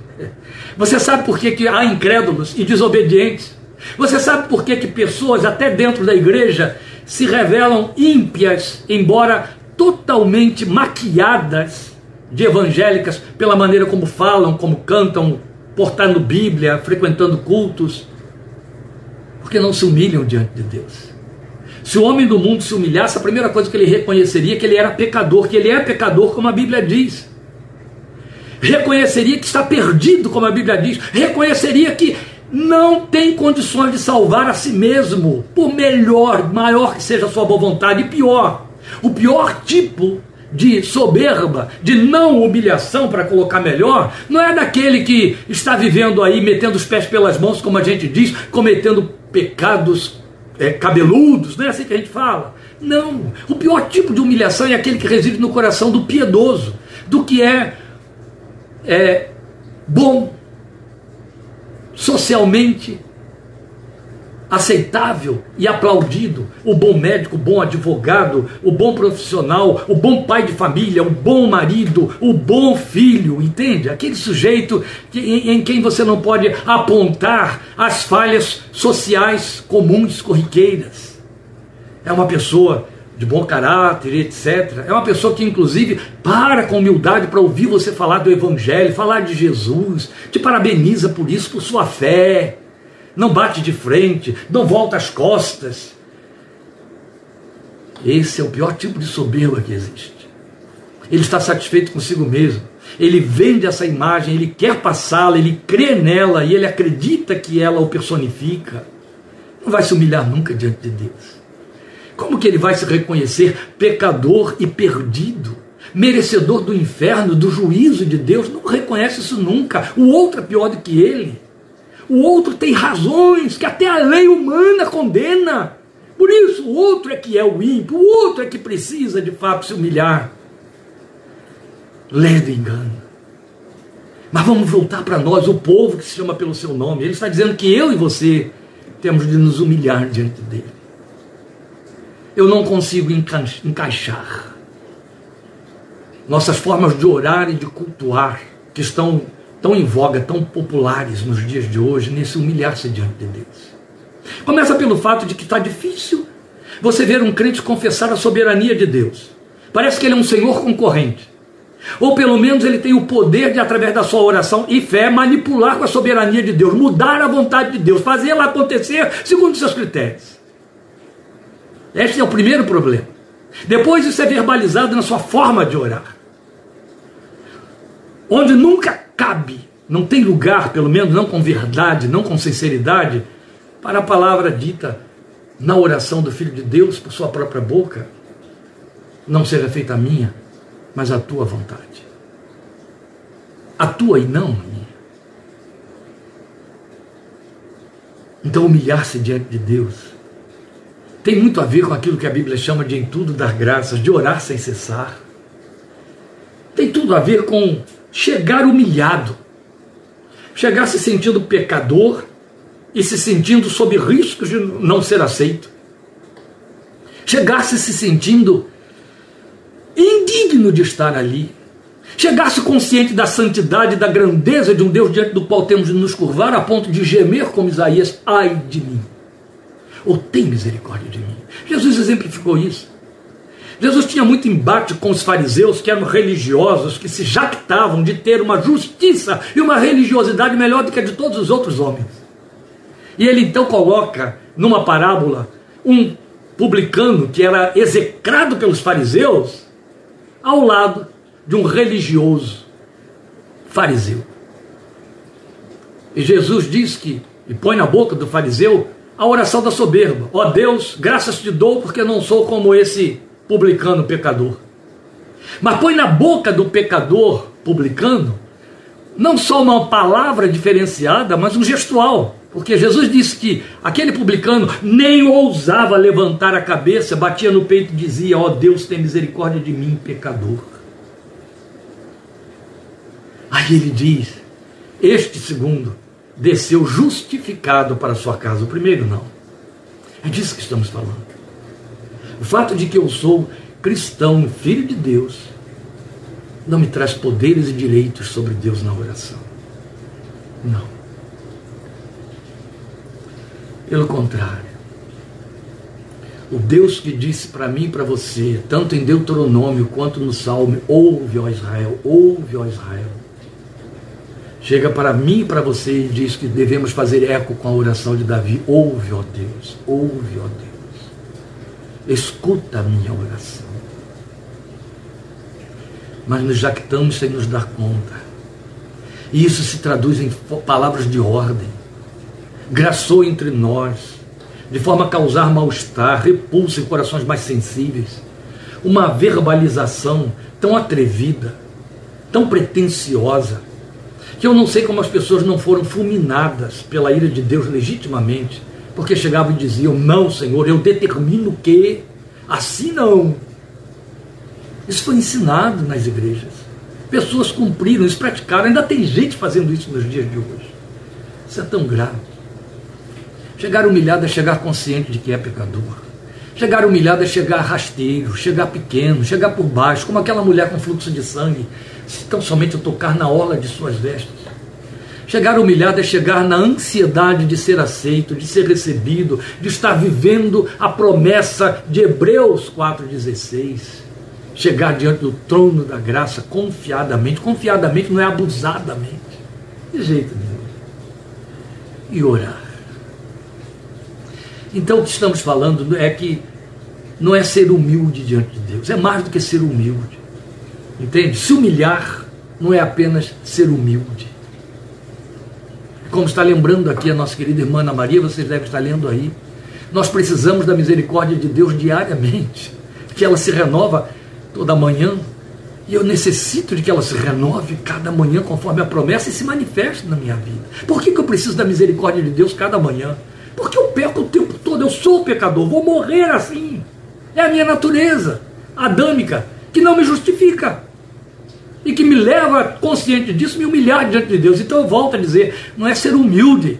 Você sabe por que, que há incrédulos e desobedientes? Você sabe por que, que pessoas, até dentro da igreja, se revelam ímpias, embora totalmente maquiadas de evangélicas pela maneira como falam, como cantam, portando Bíblia, frequentando cultos? Porque não se humilham diante de Deus. Se o homem do mundo se humilhasse, a primeira coisa que ele reconheceria é que ele era pecador, que ele é pecador, como a Bíblia diz reconheceria que está perdido, como a Bíblia diz, reconheceria que não tem condições de salvar a si mesmo, por melhor, maior que seja a sua boa vontade, e pior, o pior tipo de soberba, de não humilhação, para colocar melhor, não é daquele que está vivendo aí, metendo os pés pelas mãos, como a gente diz, cometendo pecados é, cabeludos, não é assim que a gente fala. Não, o pior tipo de humilhação é aquele que reside no coração do piedoso, do que é é, bom, socialmente aceitável e aplaudido, o bom médico, o bom advogado, o bom profissional, o bom pai de família, o bom marido, o bom filho, entende? Aquele sujeito que, em, em quem você não pode apontar as falhas sociais comuns, corriqueiras. É uma pessoa de bom caráter, etc. É uma pessoa que, inclusive, para com humildade para ouvir você falar do Evangelho, falar de Jesus, te parabeniza por isso, por sua fé. Não bate de frente, não volta as costas. Esse é o pior tipo de soberba que existe. Ele está satisfeito consigo mesmo. Ele vende essa imagem, ele quer passá-la, ele crê nela e ele acredita que ela o personifica. Não vai se humilhar nunca diante de Deus. Como que ele vai se reconhecer pecador e perdido? Merecedor do inferno, do juízo de Deus? Não reconhece isso nunca. O outro é pior do que ele. O outro tem razões que até a lei humana condena. Por isso, o outro é que é o ímpio, o outro é que precisa de fato se humilhar. Do engano. Mas vamos voltar para nós, o povo que se chama pelo seu nome. Ele está dizendo que eu e você temos de nos humilhar diante dele eu não consigo encaixar nossas formas de orar e de cultuar, que estão tão em voga, tão populares nos dias de hoje, nesse humilhar-se diante de Deus. Começa pelo fato de que está difícil você ver um crente confessar a soberania de Deus. Parece que ele é um senhor concorrente. Ou pelo menos ele tem o poder de, através da sua oração e fé, manipular com a soberania de Deus, mudar a vontade de Deus, fazer ela acontecer segundo seus critérios. Este é o primeiro problema. Depois isso é verbalizado na sua forma de orar. Onde nunca cabe, não tem lugar, pelo menos não com verdade, não com sinceridade, para a palavra dita na oração do Filho de Deus por sua própria boca, não seja feita a minha, mas a tua vontade. A tua e não a minha. Então humilhar-se diante de Deus tem muito a ver com aquilo que a Bíblia chama de em tudo dar graças, de orar sem cessar. Tem tudo a ver com chegar humilhado, chegar se sentindo pecador e se sentindo sob riscos de não ser aceito, chegar-se se sentindo indigno de estar ali, chegar-se consciente da santidade da grandeza de um Deus diante do qual temos de nos curvar a ponto de gemer como Isaías, ai de mim ou tem misericórdia de mim. Jesus exemplificou isso. Jesus tinha muito embate com os fariseus, que eram religiosos, que se jactavam de ter uma justiça e uma religiosidade melhor do que a de todos os outros homens. E ele então coloca numa parábola um publicano que era execrado pelos fariseus ao lado de um religioso fariseu. E Jesus diz que, e põe na boca do fariseu, a oração da soberba: Ó oh Deus, graças te dou porque não sou como esse publicano pecador. Mas põe na boca do pecador publicano não só uma palavra diferenciada, mas um gestual. Porque Jesus disse que aquele publicano nem ousava levantar a cabeça, batia no peito e dizia: Ó oh, Deus, tem misericórdia de mim, pecador. Aí ele diz: Este segundo desceu justificado para sua casa, o primeiro não. É disso que estamos falando. O fato de que eu sou cristão, filho de Deus, não me traz poderes e direitos sobre Deus na oração. Não. Pelo contrário. O Deus que disse para mim e para você, tanto em Deuteronômio quanto no Salmo, ouve, ó Israel, ouve, ó Israel. Chega para mim e para você e diz que devemos fazer eco com a oração de Davi. Ouve, ó Deus, ouve, ó Deus. Escuta a minha oração. Mas nos jactamos sem nos dar conta. E isso se traduz em palavras de ordem. Graçou entre nós, de forma a causar mal-estar, repulso em corações mais sensíveis. Uma verbalização tão atrevida, tão pretensiosa, que eu não sei como as pessoas não foram fulminadas pela ira de Deus legitimamente porque chegavam e diziam: Não, Senhor, eu determino que assim não. Isso foi ensinado nas igrejas. Pessoas cumpriram, isso praticaram. Ainda tem gente fazendo isso nos dias de hoje. Isso é tão grave. Chegar humilhado é chegar consciente de que é pecador. Chegar humilhado é chegar rasteiro, chegar pequeno, chegar por baixo, como aquela mulher com fluxo de sangue, tão somente tocar na orla de suas vestes. Chegar humilhado é chegar na ansiedade de ser aceito, de ser recebido, de estar vivendo a promessa de Hebreus 4,16. Chegar diante do trono da graça confiadamente. Confiadamente não é abusadamente. De jeito nenhum. E orar. Então o que estamos falando é que não é ser humilde diante de Deus, é mais do que ser humilde. Entende? Se humilhar não é apenas ser humilde como está lembrando aqui a nossa querida irmã Ana Maria, vocês devem estar lendo aí. Nós precisamos da misericórdia de Deus diariamente, que ela se renova toda manhã. E eu necessito de que ela se renove cada manhã conforme a promessa e se manifeste na minha vida. Por que, que eu preciso da misericórdia de Deus cada manhã? Porque eu peco o tempo todo, eu sou pecador, vou morrer assim. É a minha natureza adâmica que não me justifica e que me leva, consciente disso, me humilhar diante de Deus. Então eu volto a dizer: não é ser humilde.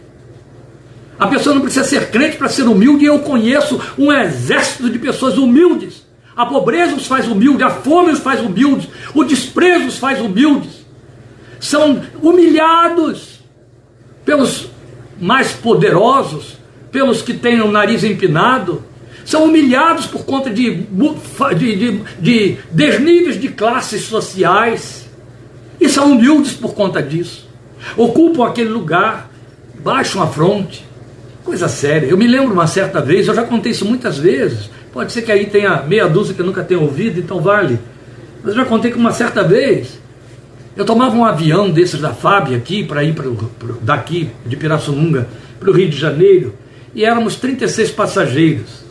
A pessoa não precisa ser crente para ser humilde, e eu conheço um exército de pessoas humildes. A pobreza os faz humildes, a fome os faz humildes, o desprezo os faz humildes. São humilhados pelos mais poderosos, pelos que têm o nariz empinado, são humilhados por conta de, de, de, de desníveis de classes sociais e são humildes por conta disso. Ocupam aquele lugar, baixam a fronte. Coisa séria. Eu me lembro uma certa vez, eu já contei isso muitas vezes. Pode ser que aí tenha meia dúzia que eu nunca tenha ouvido, então vale. Mas eu já contei que uma certa vez eu tomava um avião desses da FAB aqui, para ir pro, pro, daqui de Pirassununga para o Rio de Janeiro, e éramos 36 passageiros.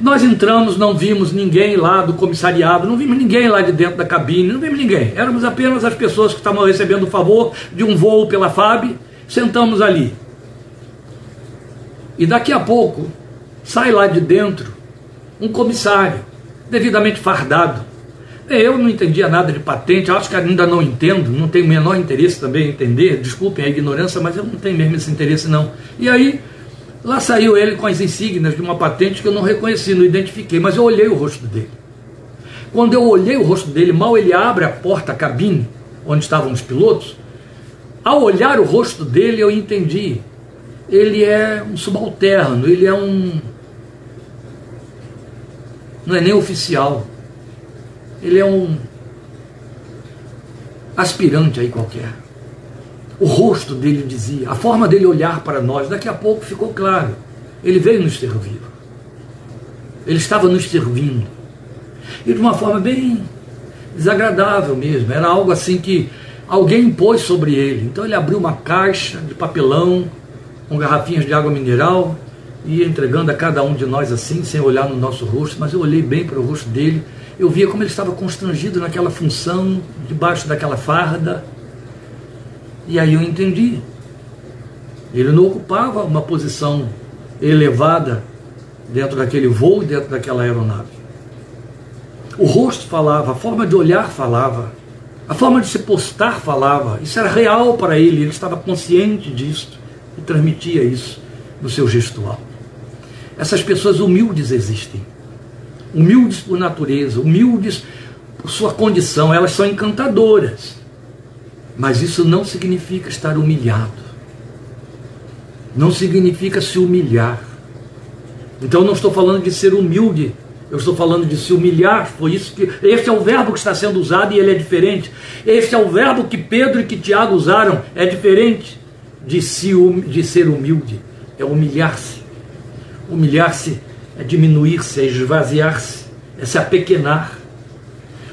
Nós entramos, não vimos ninguém lá do comissariado, não vimos ninguém lá de dentro da cabine, não vimos ninguém. Éramos apenas as pessoas que estavam recebendo o favor de um voo pela FAB, sentamos ali. E daqui a pouco sai lá de dentro um comissário, devidamente fardado. Eu não entendia nada de patente, acho que ainda não entendo, não tenho o menor interesse também em entender, desculpem a ignorância, mas eu não tenho mesmo esse interesse não. E aí Lá saiu ele com as insígnias de uma patente que eu não reconheci, não identifiquei, mas eu olhei o rosto dele. Quando eu olhei o rosto dele, mal ele abre a porta, a cabine, onde estavam os pilotos, ao olhar o rosto dele, eu entendi. Ele é um subalterno, ele é um. Não é nem oficial, Ele é um aspirante aí qualquer. O rosto dele dizia, a forma dele olhar para nós, daqui a pouco ficou claro. Ele veio nos servir. Ele estava nos servindo. E de uma forma bem desagradável mesmo. Era algo assim que alguém impôs sobre ele. Então ele abriu uma caixa de papelão com garrafinhas de água mineral e entregando a cada um de nós assim, sem olhar no nosso rosto, mas eu olhei bem para o rosto dele. Eu via como ele estava constrangido naquela função, debaixo daquela farda. E aí eu entendi. Ele não ocupava uma posição elevada dentro daquele voo, dentro daquela aeronave. O rosto falava, a forma de olhar falava, a forma de se postar falava. Isso era real para ele, ele estava consciente disso e transmitia isso no seu gestual. Essas pessoas humildes existem. Humildes por natureza, humildes por sua condição, elas são encantadoras. Mas isso não significa estar humilhado. Não significa se humilhar. Então não estou falando de ser humilde, eu estou falando de se humilhar, foi isso que. Este é o verbo que está sendo usado e ele é diferente. Este é o verbo que Pedro e que Tiago usaram, é diferente de, se, de ser humilde, é humilhar-se. Humilhar-se é diminuir-se, é esvaziar-se, é se apequenar.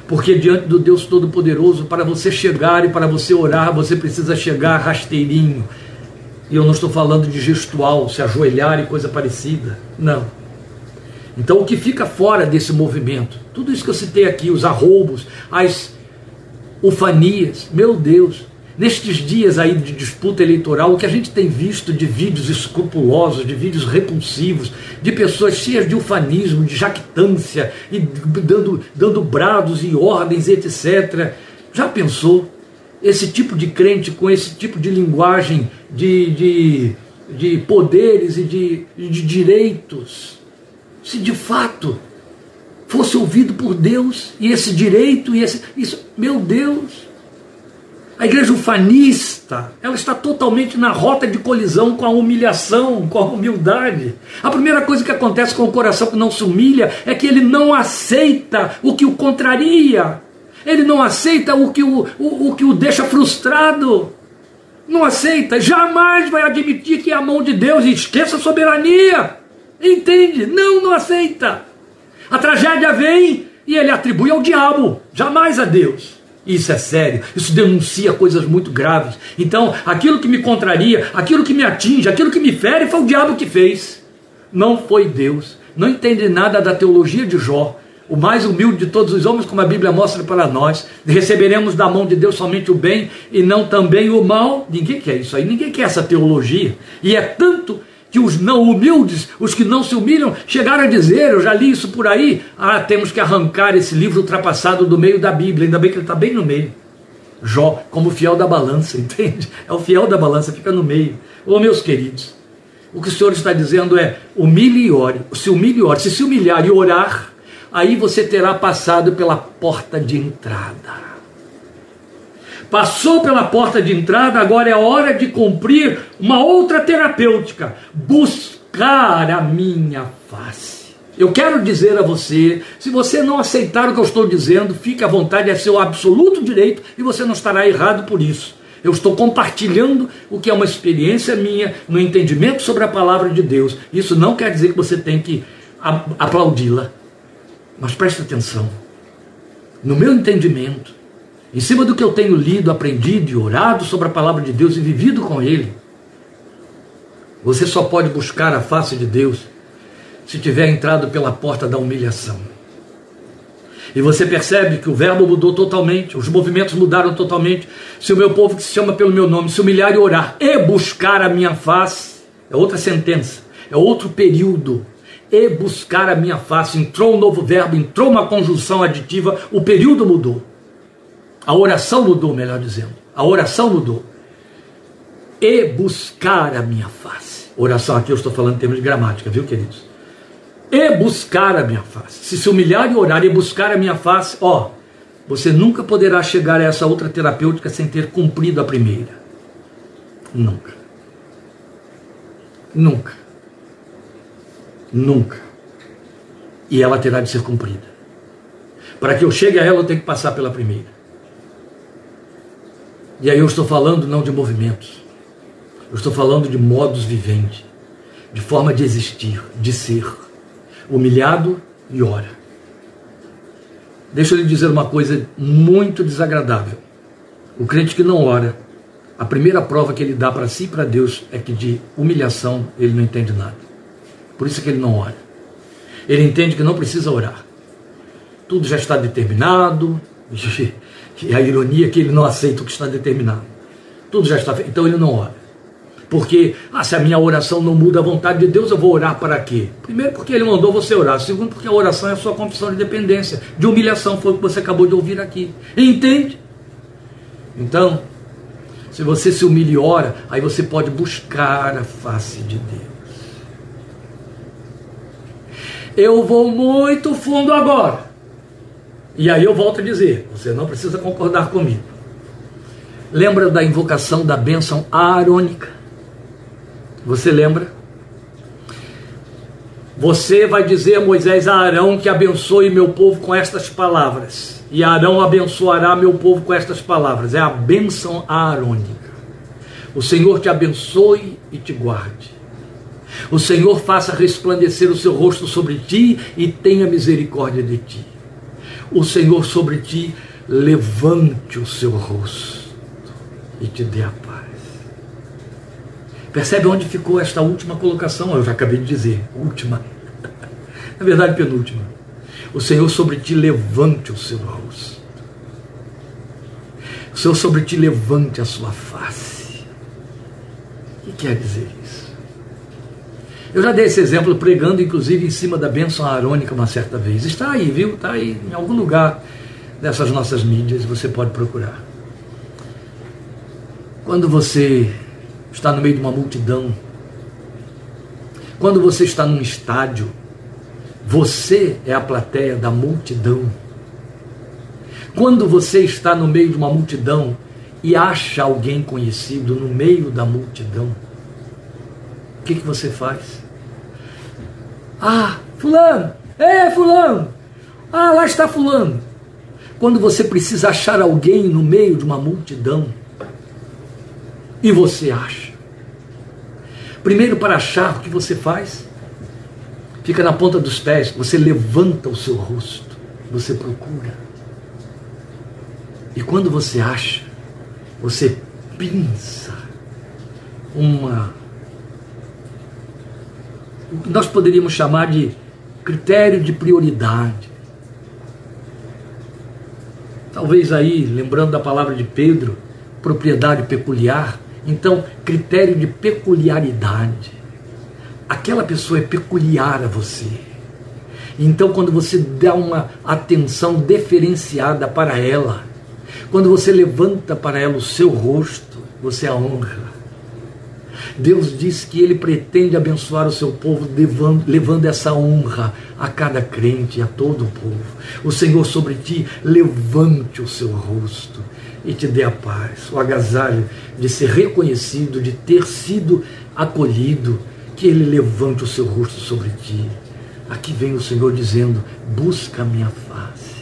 Porque diante do Deus Todo-Poderoso, para você chegar e para você orar, você precisa chegar rasteirinho, e eu não estou falando de gestual, se ajoelhar e coisa parecida. Não. Então o que fica fora desse movimento, tudo isso que eu citei aqui, os arroubos, as ufanias, meu Deus, nestes dias aí de disputa eleitoral, o que a gente tem visto de vídeos escrupulosos, de vídeos repulsivos, de pessoas cheias de ufanismo, de jactância, e dando, dando brados e ordens, etc. Já pensou? esse tipo de crente com esse tipo de linguagem de, de, de poderes e de, de direitos, se de fato fosse ouvido por Deus e esse direito e esse isso, meu Deus, a igreja ufanista, ela está totalmente na rota de colisão com a humilhação, com a humildade. A primeira coisa que acontece com o coração que não se humilha é que ele não aceita o que o contraria. Ele não aceita o que o, o, o que o deixa frustrado. Não aceita, jamais vai admitir que é a mão de Deus e esqueça a soberania. Entende? Não, não aceita. A tragédia vem e ele atribui ao diabo, jamais a Deus. Isso é sério, isso denuncia coisas muito graves. Então, aquilo que me contraria, aquilo que me atinge, aquilo que me fere, foi o diabo que fez. Não foi Deus. Não entende nada da teologia de Jó o mais humilde de todos os homens, como a Bíblia mostra para nós. Receberemos da mão de Deus somente o bem e não também o mal. Ninguém quer isso aí, ninguém quer essa teologia. E é tanto que os não humildes, os que não se humilham, chegaram a dizer, eu já li isso por aí, ah, temos que arrancar esse livro ultrapassado do meio da Bíblia, ainda bem que ele está bem no meio. Jó, como fiel da balança, entende? É o fiel da balança, fica no meio. Ô meus queridos, o que o Senhor está dizendo é humilhe e ore. Se humilhe e ore, se se humilhar e orar, aí você terá passado pela porta de entrada. Passou pela porta de entrada, agora é hora de cumprir uma outra terapêutica: buscar a minha face. Eu quero dizer a você, se você não aceitar o que eu estou dizendo, fique à vontade, é seu absoluto direito e você não estará errado por isso. Eu estou compartilhando o que é uma experiência minha no entendimento sobre a palavra de Deus. Isso não quer dizer que você tem que aplaudi-la. Mas preste atenção. No meu entendimento, em cima do que eu tenho lido, aprendido e orado sobre a palavra de Deus e vivido com Ele, você só pode buscar a face de Deus se tiver entrado pela porta da humilhação. E você percebe que o verbo mudou totalmente, os movimentos mudaram totalmente. Se o meu povo que se chama pelo meu nome se humilhar e orar e buscar a minha face, é outra sentença, é outro período e buscar a minha face. Entrou um novo verbo, entrou uma conjunção aditiva, o período mudou. A oração mudou, melhor dizendo. A oração mudou. E buscar a minha face. Oração aqui eu estou falando em termos de gramática, viu, queridos? E buscar a minha face. Se se humilhar e orar e buscar a minha face, ó, você nunca poderá chegar a essa outra terapêutica sem ter cumprido a primeira. Nunca. Nunca. Nunca. E ela terá de ser cumprida. Para que eu chegue a ela, eu tenho que passar pela primeira. E aí eu estou falando não de movimentos, eu estou falando de modos viventes, de forma de existir, de ser, humilhado e ora. Deixa eu lhe dizer uma coisa muito desagradável. O crente que não ora, a primeira prova que ele dá para si e para Deus é que de humilhação ele não entende nada. Por isso é que ele não ora. Ele entende que não precisa orar. Tudo já está determinado, e a ironia é que ele não aceita o que está determinado. Tudo já está feito, então ele não ora. Porque, ah, se a minha oração não muda a vontade de Deus, eu vou orar para quê? Primeiro, porque ele mandou você orar. Segundo, porque a oração é a sua confissão de dependência, de humilhação, foi o que você acabou de ouvir aqui. Entende? Então, se você se humilha e ora, aí você pode buscar a face de Deus. Eu vou muito fundo agora. E aí eu volto a dizer: você não precisa concordar comigo. Lembra da invocação da bênção arônica? Você lembra? Você vai dizer a Moisés a Arão que abençoe meu povo com estas palavras. E Arão abençoará meu povo com estas palavras. É a bênção arônica. O Senhor te abençoe e te guarde. O Senhor faça resplandecer o seu rosto sobre ti e tenha misericórdia de ti o Senhor sobre ti levante o seu rosto e te dê a paz. Percebe onde ficou esta última colocação? Eu já acabei de dizer, última. Na verdade, penúltima. O Senhor sobre ti levante o seu rosto. O Senhor sobre ti levante a sua face. O que quer dizer? Eu já dei esse exemplo pregando, inclusive, em cima da bênção arônica uma certa vez. Está aí, viu? Está aí em algum lugar dessas nossas mídias, você pode procurar. Quando você está no meio de uma multidão, quando você está num estádio, você é a plateia da multidão. Quando você está no meio de uma multidão e acha alguém conhecido no meio da multidão, que, que você faz? Ah, fulano, é fulano. Ah, lá está fulano. Quando você precisa achar alguém no meio de uma multidão e você acha. Primeiro para achar o que você faz, fica na ponta dos pés, você levanta o seu rosto, você procura. E quando você acha, você pinça uma o que nós poderíamos chamar de critério de prioridade. Talvez aí, lembrando da palavra de Pedro, propriedade peculiar, então critério de peculiaridade. Aquela pessoa é peculiar a você. Então, quando você dá uma atenção diferenciada para ela, quando você levanta para ela o seu rosto, você a honra. Deus diz que Ele pretende abençoar o seu povo, levando, levando essa honra a cada crente, a todo o povo. O Senhor sobre ti levante o seu rosto e te dê a paz, o agasalho de ser reconhecido, de ter sido acolhido, que Ele levante o seu rosto sobre ti. Aqui vem o Senhor dizendo: busca a minha face.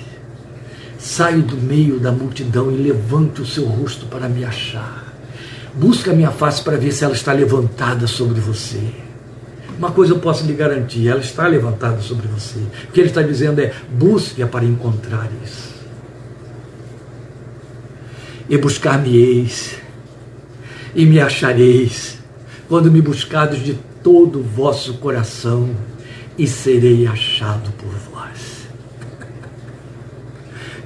Saio do meio da multidão e levante o seu rosto para me achar. Busca a minha face para ver se ela está levantada sobre você. Uma coisa eu posso lhe garantir, ela está levantada sobre você. O que ele está dizendo é: busque-a para encontrar isso. E buscar-me-eis, e me achareis, quando me buscardes de todo o vosso coração, e serei achado por vós.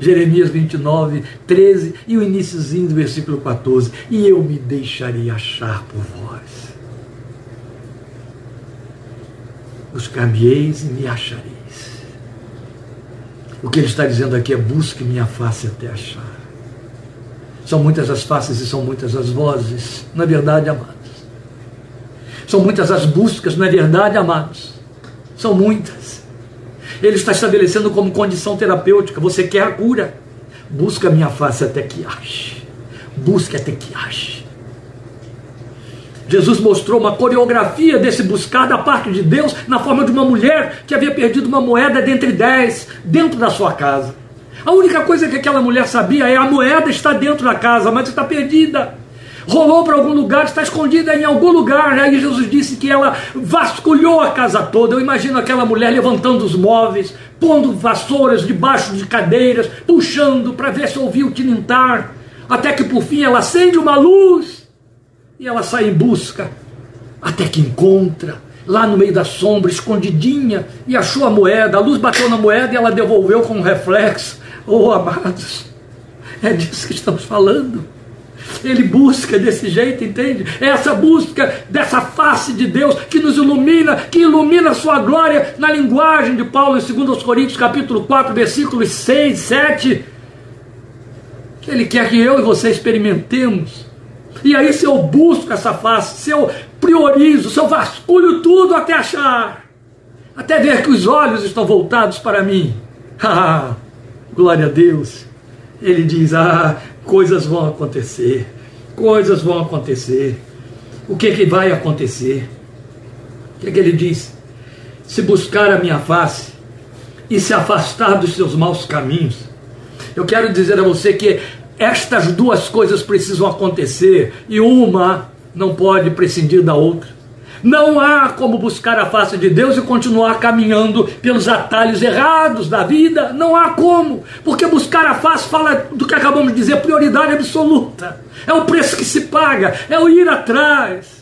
Jeremias 29, 13 e o iníciozinho do versículo 14. E eu me deixarei achar por vós. Buscar-me-eis e me achareis. O que ele está dizendo aqui é: busque minha face até achar. São muitas as faces e são muitas as vozes, não é verdade, amados? São muitas as buscas, não é verdade, amados? São muitas. Ele está estabelecendo como condição terapêutica. Você quer a cura? Busca a minha face até que ache. Busque até que ache. Jesus mostrou uma coreografia desse buscar da parte de Deus na forma de uma mulher que havia perdido uma moeda dentre dez dentro da sua casa. A única coisa que aquela mulher sabia é a moeda está dentro da casa, mas está perdida. Rolou para algum lugar, está escondida em algum lugar. Aí Jesus disse que ela vasculhou a casa toda. Eu imagino aquela mulher levantando os móveis, pondo vassouras debaixo de cadeiras, puxando para ver se ouvia o tilintar. Até que por fim ela acende uma luz e ela sai em busca. Até que encontra lá no meio da sombra, escondidinha, e achou a moeda. A luz bateu na moeda e ela devolveu com um reflexo. Oh, amados, é disso que estamos falando. Ele busca desse jeito, entende? É essa busca dessa face de Deus que nos ilumina, que ilumina a sua glória na linguagem de Paulo em 2 Coríntios capítulo 4, versículos 6, 7. Que ele quer que eu e você experimentemos. E aí se eu busco essa face, se eu priorizo, se eu vasculho tudo até achar, até ver que os olhos estão voltados para mim. Ah, glória a Deus. Ele diz: Ah, coisas vão acontecer, coisas vão acontecer. O que, que vai acontecer? O que, que ele diz? Se buscar a minha face e se afastar dos seus maus caminhos. Eu quero dizer a você que estas duas coisas precisam acontecer e uma não pode prescindir da outra. Não há como buscar a face de Deus e continuar caminhando pelos atalhos errados da vida. Não há como. Porque buscar a face fala do que acabamos de dizer, prioridade absoluta. É o preço que se paga, é o ir atrás.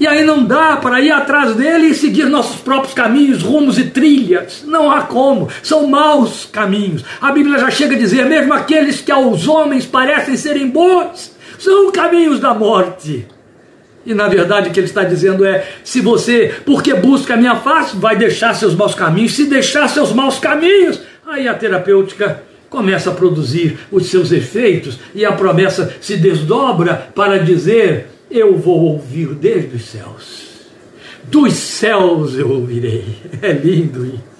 E aí não dá para ir atrás dele e seguir nossos próprios caminhos, rumos e trilhas. Não há como. São maus caminhos. A Bíblia já chega a dizer: mesmo aqueles que aos homens parecem serem bons, são caminhos da morte. E na verdade o que ele está dizendo é: se você, porque busca a minha face, vai deixar seus maus caminhos, se deixar seus maus caminhos, aí a terapêutica começa a produzir os seus efeitos e a promessa se desdobra para dizer: eu vou ouvir desde os céus. Dos céus eu ouvirei. É lindo isso.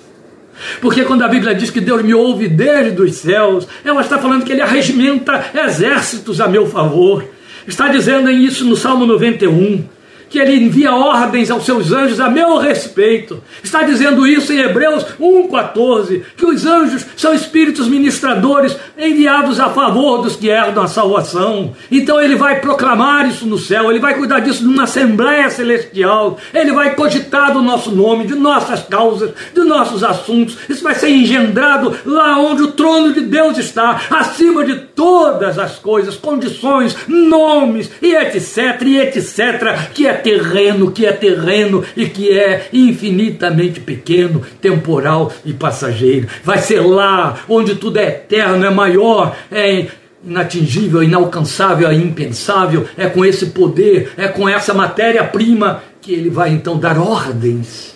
Porque quando a Bíblia diz que Deus me ouve desde os céus, ela está falando que Ele arregimenta exércitos a meu favor. Está dizendo isso no Salmo 91 que ele envia ordens aos seus anjos a meu respeito. Está dizendo isso em Hebreus 1,14, que os anjos são espíritos ministradores enviados a favor dos que herdam a salvação. Então ele vai proclamar isso no céu, ele vai cuidar disso numa assembleia celestial, ele vai cogitar do nosso nome, de nossas causas, de nossos assuntos. Isso vai ser engendrado lá onde o trono de Deus está, acima de todas as coisas, condições, nomes e etc, e etc, que é terreno, que é terreno e que é infinitamente pequeno, temporal e passageiro. Vai ser lá onde tudo é eterno, é maior, é inatingível, inalcançável, é impensável. É com esse poder, é com essa matéria-prima que ele vai então dar ordens.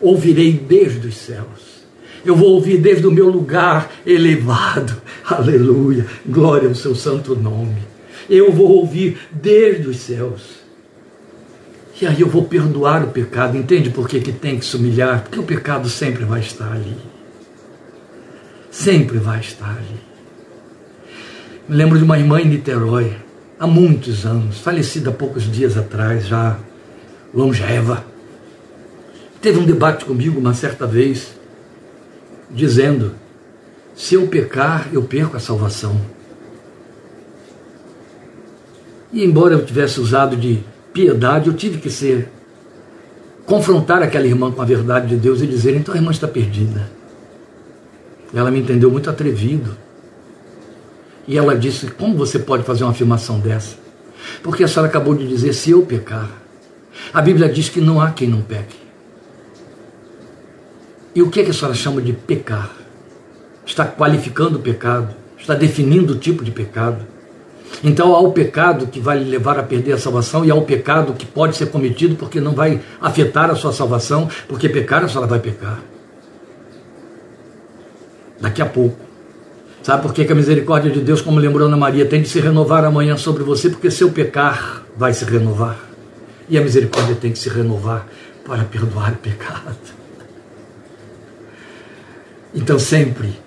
Ouvirei desde os céus. Eu vou ouvir desde o meu lugar elevado. Aleluia. Glória ao seu santo nome. Eu vou ouvir desde os céus. E aí eu vou perdoar o pecado. Entende por que, que tem que se humilhar? Porque o pecado sempre vai estar ali. Sempre vai estar ali. Me lembro de uma irmã em Niterói, há muitos anos, falecida há poucos dias atrás, já longeva. Teve um debate comigo uma certa vez, dizendo: se eu pecar, eu perco a salvação. E embora eu tivesse usado de piedade, eu tive que ser confrontar aquela irmã com a verdade de Deus e dizer: então a irmã está perdida. Ela me entendeu muito atrevido. E ela disse: Como você pode fazer uma afirmação dessa? Porque a senhora acabou de dizer: Se eu pecar. A Bíblia diz que não há quem não peque. E o que, é que a senhora chama de pecar? Está qualificando o pecado, está definindo o tipo de pecado. Então há o pecado que vai lhe levar a perder a salvação e há o pecado que pode ser cometido porque não vai afetar a sua salvação, porque pecar a senhora vai pecar. Daqui a pouco. Sabe por que a misericórdia de Deus, como lembrou Ana Maria, tem de se renovar amanhã sobre você? Porque seu pecar vai se renovar. E a misericórdia tem que se renovar para perdoar o pecado. Então sempre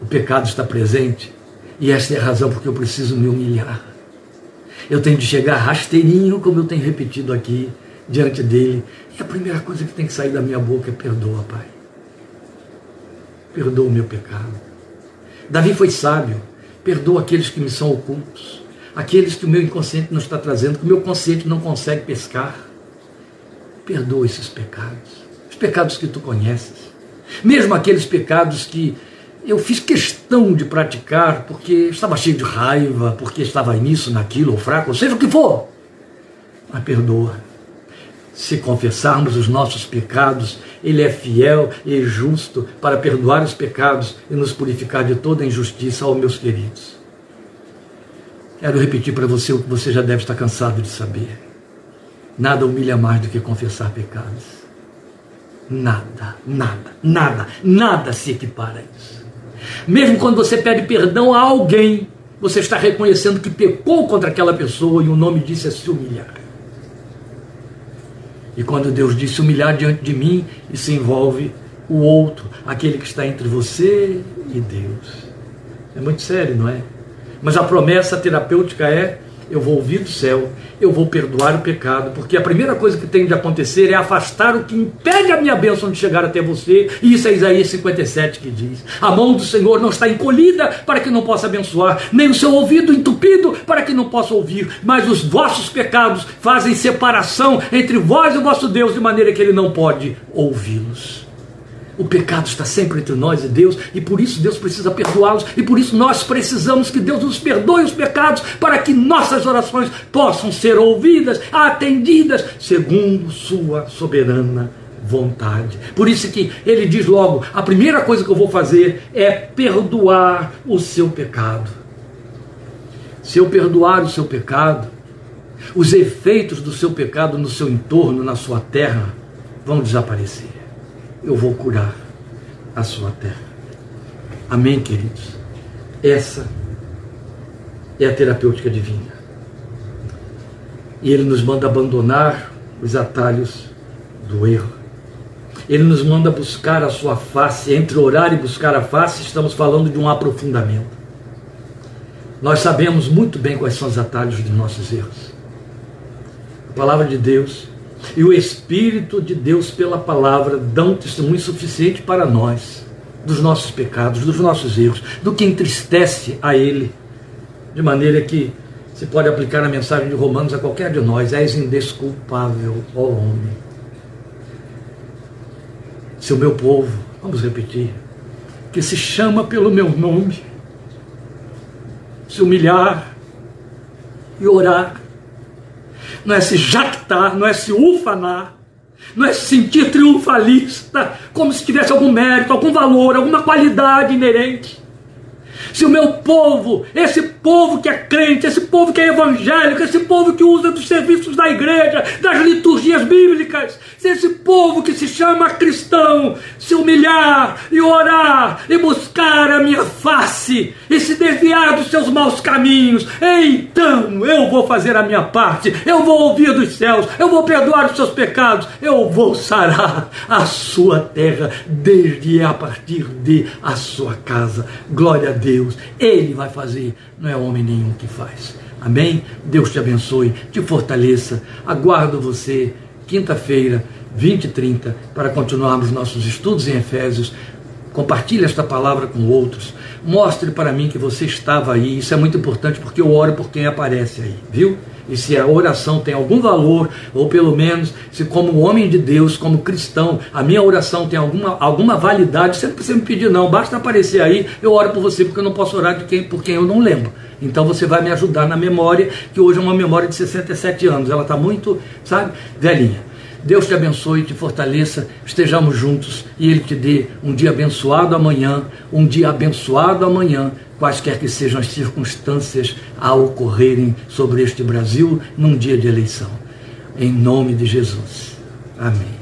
o pecado está presente e esta é a razão porque eu preciso me humilhar. Eu tenho de chegar rasteirinho, como eu tenho repetido aqui, diante dele. E a primeira coisa que tem que sair da minha boca é perdoa, Pai. Perdoa o meu pecado. Davi foi sábio. Perdoa aqueles que me são ocultos, aqueles que o meu inconsciente não está trazendo, que o meu consciente não consegue pescar. Perdoa esses pecados, os pecados que tu conheces, mesmo aqueles pecados que eu fiz questão de praticar porque estava cheio de raiva, porque estava nisso, naquilo, ou fraco, ou seja o que for. Mas perdoa. Se confessarmos os nossos pecados, Ele é fiel e justo para perdoar os pecados e nos purificar de toda injustiça, ó meus queridos. Quero repetir para você o que você já deve estar cansado de saber. Nada humilha mais do que confessar pecados. Nada, nada, nada, nada se equipara a isso. Mesmo quando você pede perdão a alguém, você está reconhecendo que pecou contra aquela pessoa e o nome disso é se humilhar. E quando Deus diz se humilhar diante de mim, isso envolve o outro, aquele que está entre você e Deus. É muito sério, não é? Mas a promessa terapêutica é eu vou ouvir do céu, eu vou perdoar o pecado, porque a primeira coisa que tem de acontecer é afastar o que impede a minha bênção de chegar até você, e isso é Isaías 57 que diz: A mão do Senhor não está encolhida para que não possa abençoar, nem o seu ouvido entupido para que não possa ouvir, mas os vossos pecados fazem separação entre vós e o vosso Deus, de maneira que ele não pode ouvi-los. O pecado está sempre entre nós e Deus, e por isso Deus precisa perdoá-los, e por isso nós precisamos que Deus nos perdoe os pecados, para que nossas orações possam ser ouvidas, atendidas, segundo Sua soberana vontade. Por isso que ele diz logo: a primeira coisa que eu vou fazer é perdoar o seu pecado. Se eu perdoar o seu pecado, os efeitos do seu pecado no seu entorno, na sua terra, vão desaparecer eu vou curar a sua terra. Amém, queridos? Essa é a terapêutica divina. E Ele nos manda abandonar os atalhos do erro. Ele nos manda buscar a sua face. Entre orar e buscar a face, estamos falando de um aprofundamento. Nós sabemos muito bem quais são os atalhos de nossos erros. A palavra de Deus e o Espírito de Deus, pela palavra, dão testemunho suficiente para nós dos nossos pecados, dos nossos erros, do que entristece a Ele, de maneira que se pode aplicar a mensagem de Romanos a qualquer de nós: és indesculpável, ó homem. Se o meu povo, vamos repetir, que se chama pelo meu nome, se humilhar e orar, não é se jactar, não é se ufanar, não é se sentir triunfalista, como se tivesse algum mérito, algum valor, alguma qualidade inerente. Se o meu povo, esse povo que é crente, esse povo que é evangélico, esse povo que usa dos serviços da igreja, das liturgias bíblicas, se esse povo que se chama cristão se humilhar e orar e buscar a minha face e se desviar dos seus maus caminhos, então eu vou fazer a minha parte, eu vou ouvir dos céus, eu vou perdoar os seus pecados, eu vou sarar a sua terra desde a partir de a sua casa. Glória a Deus, Ele vai fazer, não é homem nenhum que faz. Amém? Deus te abençoe, te fortaleça. Aguardo você quinta-feira, 20 e 30, para continuarmos nossos estudos em Efésios. Compartilhe esta palavra com outros. Mostre para mim que você estava aí. Isso é muito importante porque eu oro por quem aparece aí, viu? E se a oração tem algum valor, ou pelo menos, se como homem de Deus, como cristão, a minha oração tem alguma, alguma validade, você não precisa me pedir, não. Basta aparecer aí, eu oro por você, porque eu não posso orar de quem, por quem eu não lembro. Então você vai me ajudar na memória, que hoje é uma memória de 67 anos. Ela está muito, sabe, velhinha. Deus te abençoe, te fortaleça, estejamos juntos e Ele te dê um dia abençoado amanhã, um dia abençoado amanhã, quaisquer que sejam as circunstâncias a ocorrerem sobre este Brasil num dia de eleição. Em nome de Jesus. Amém.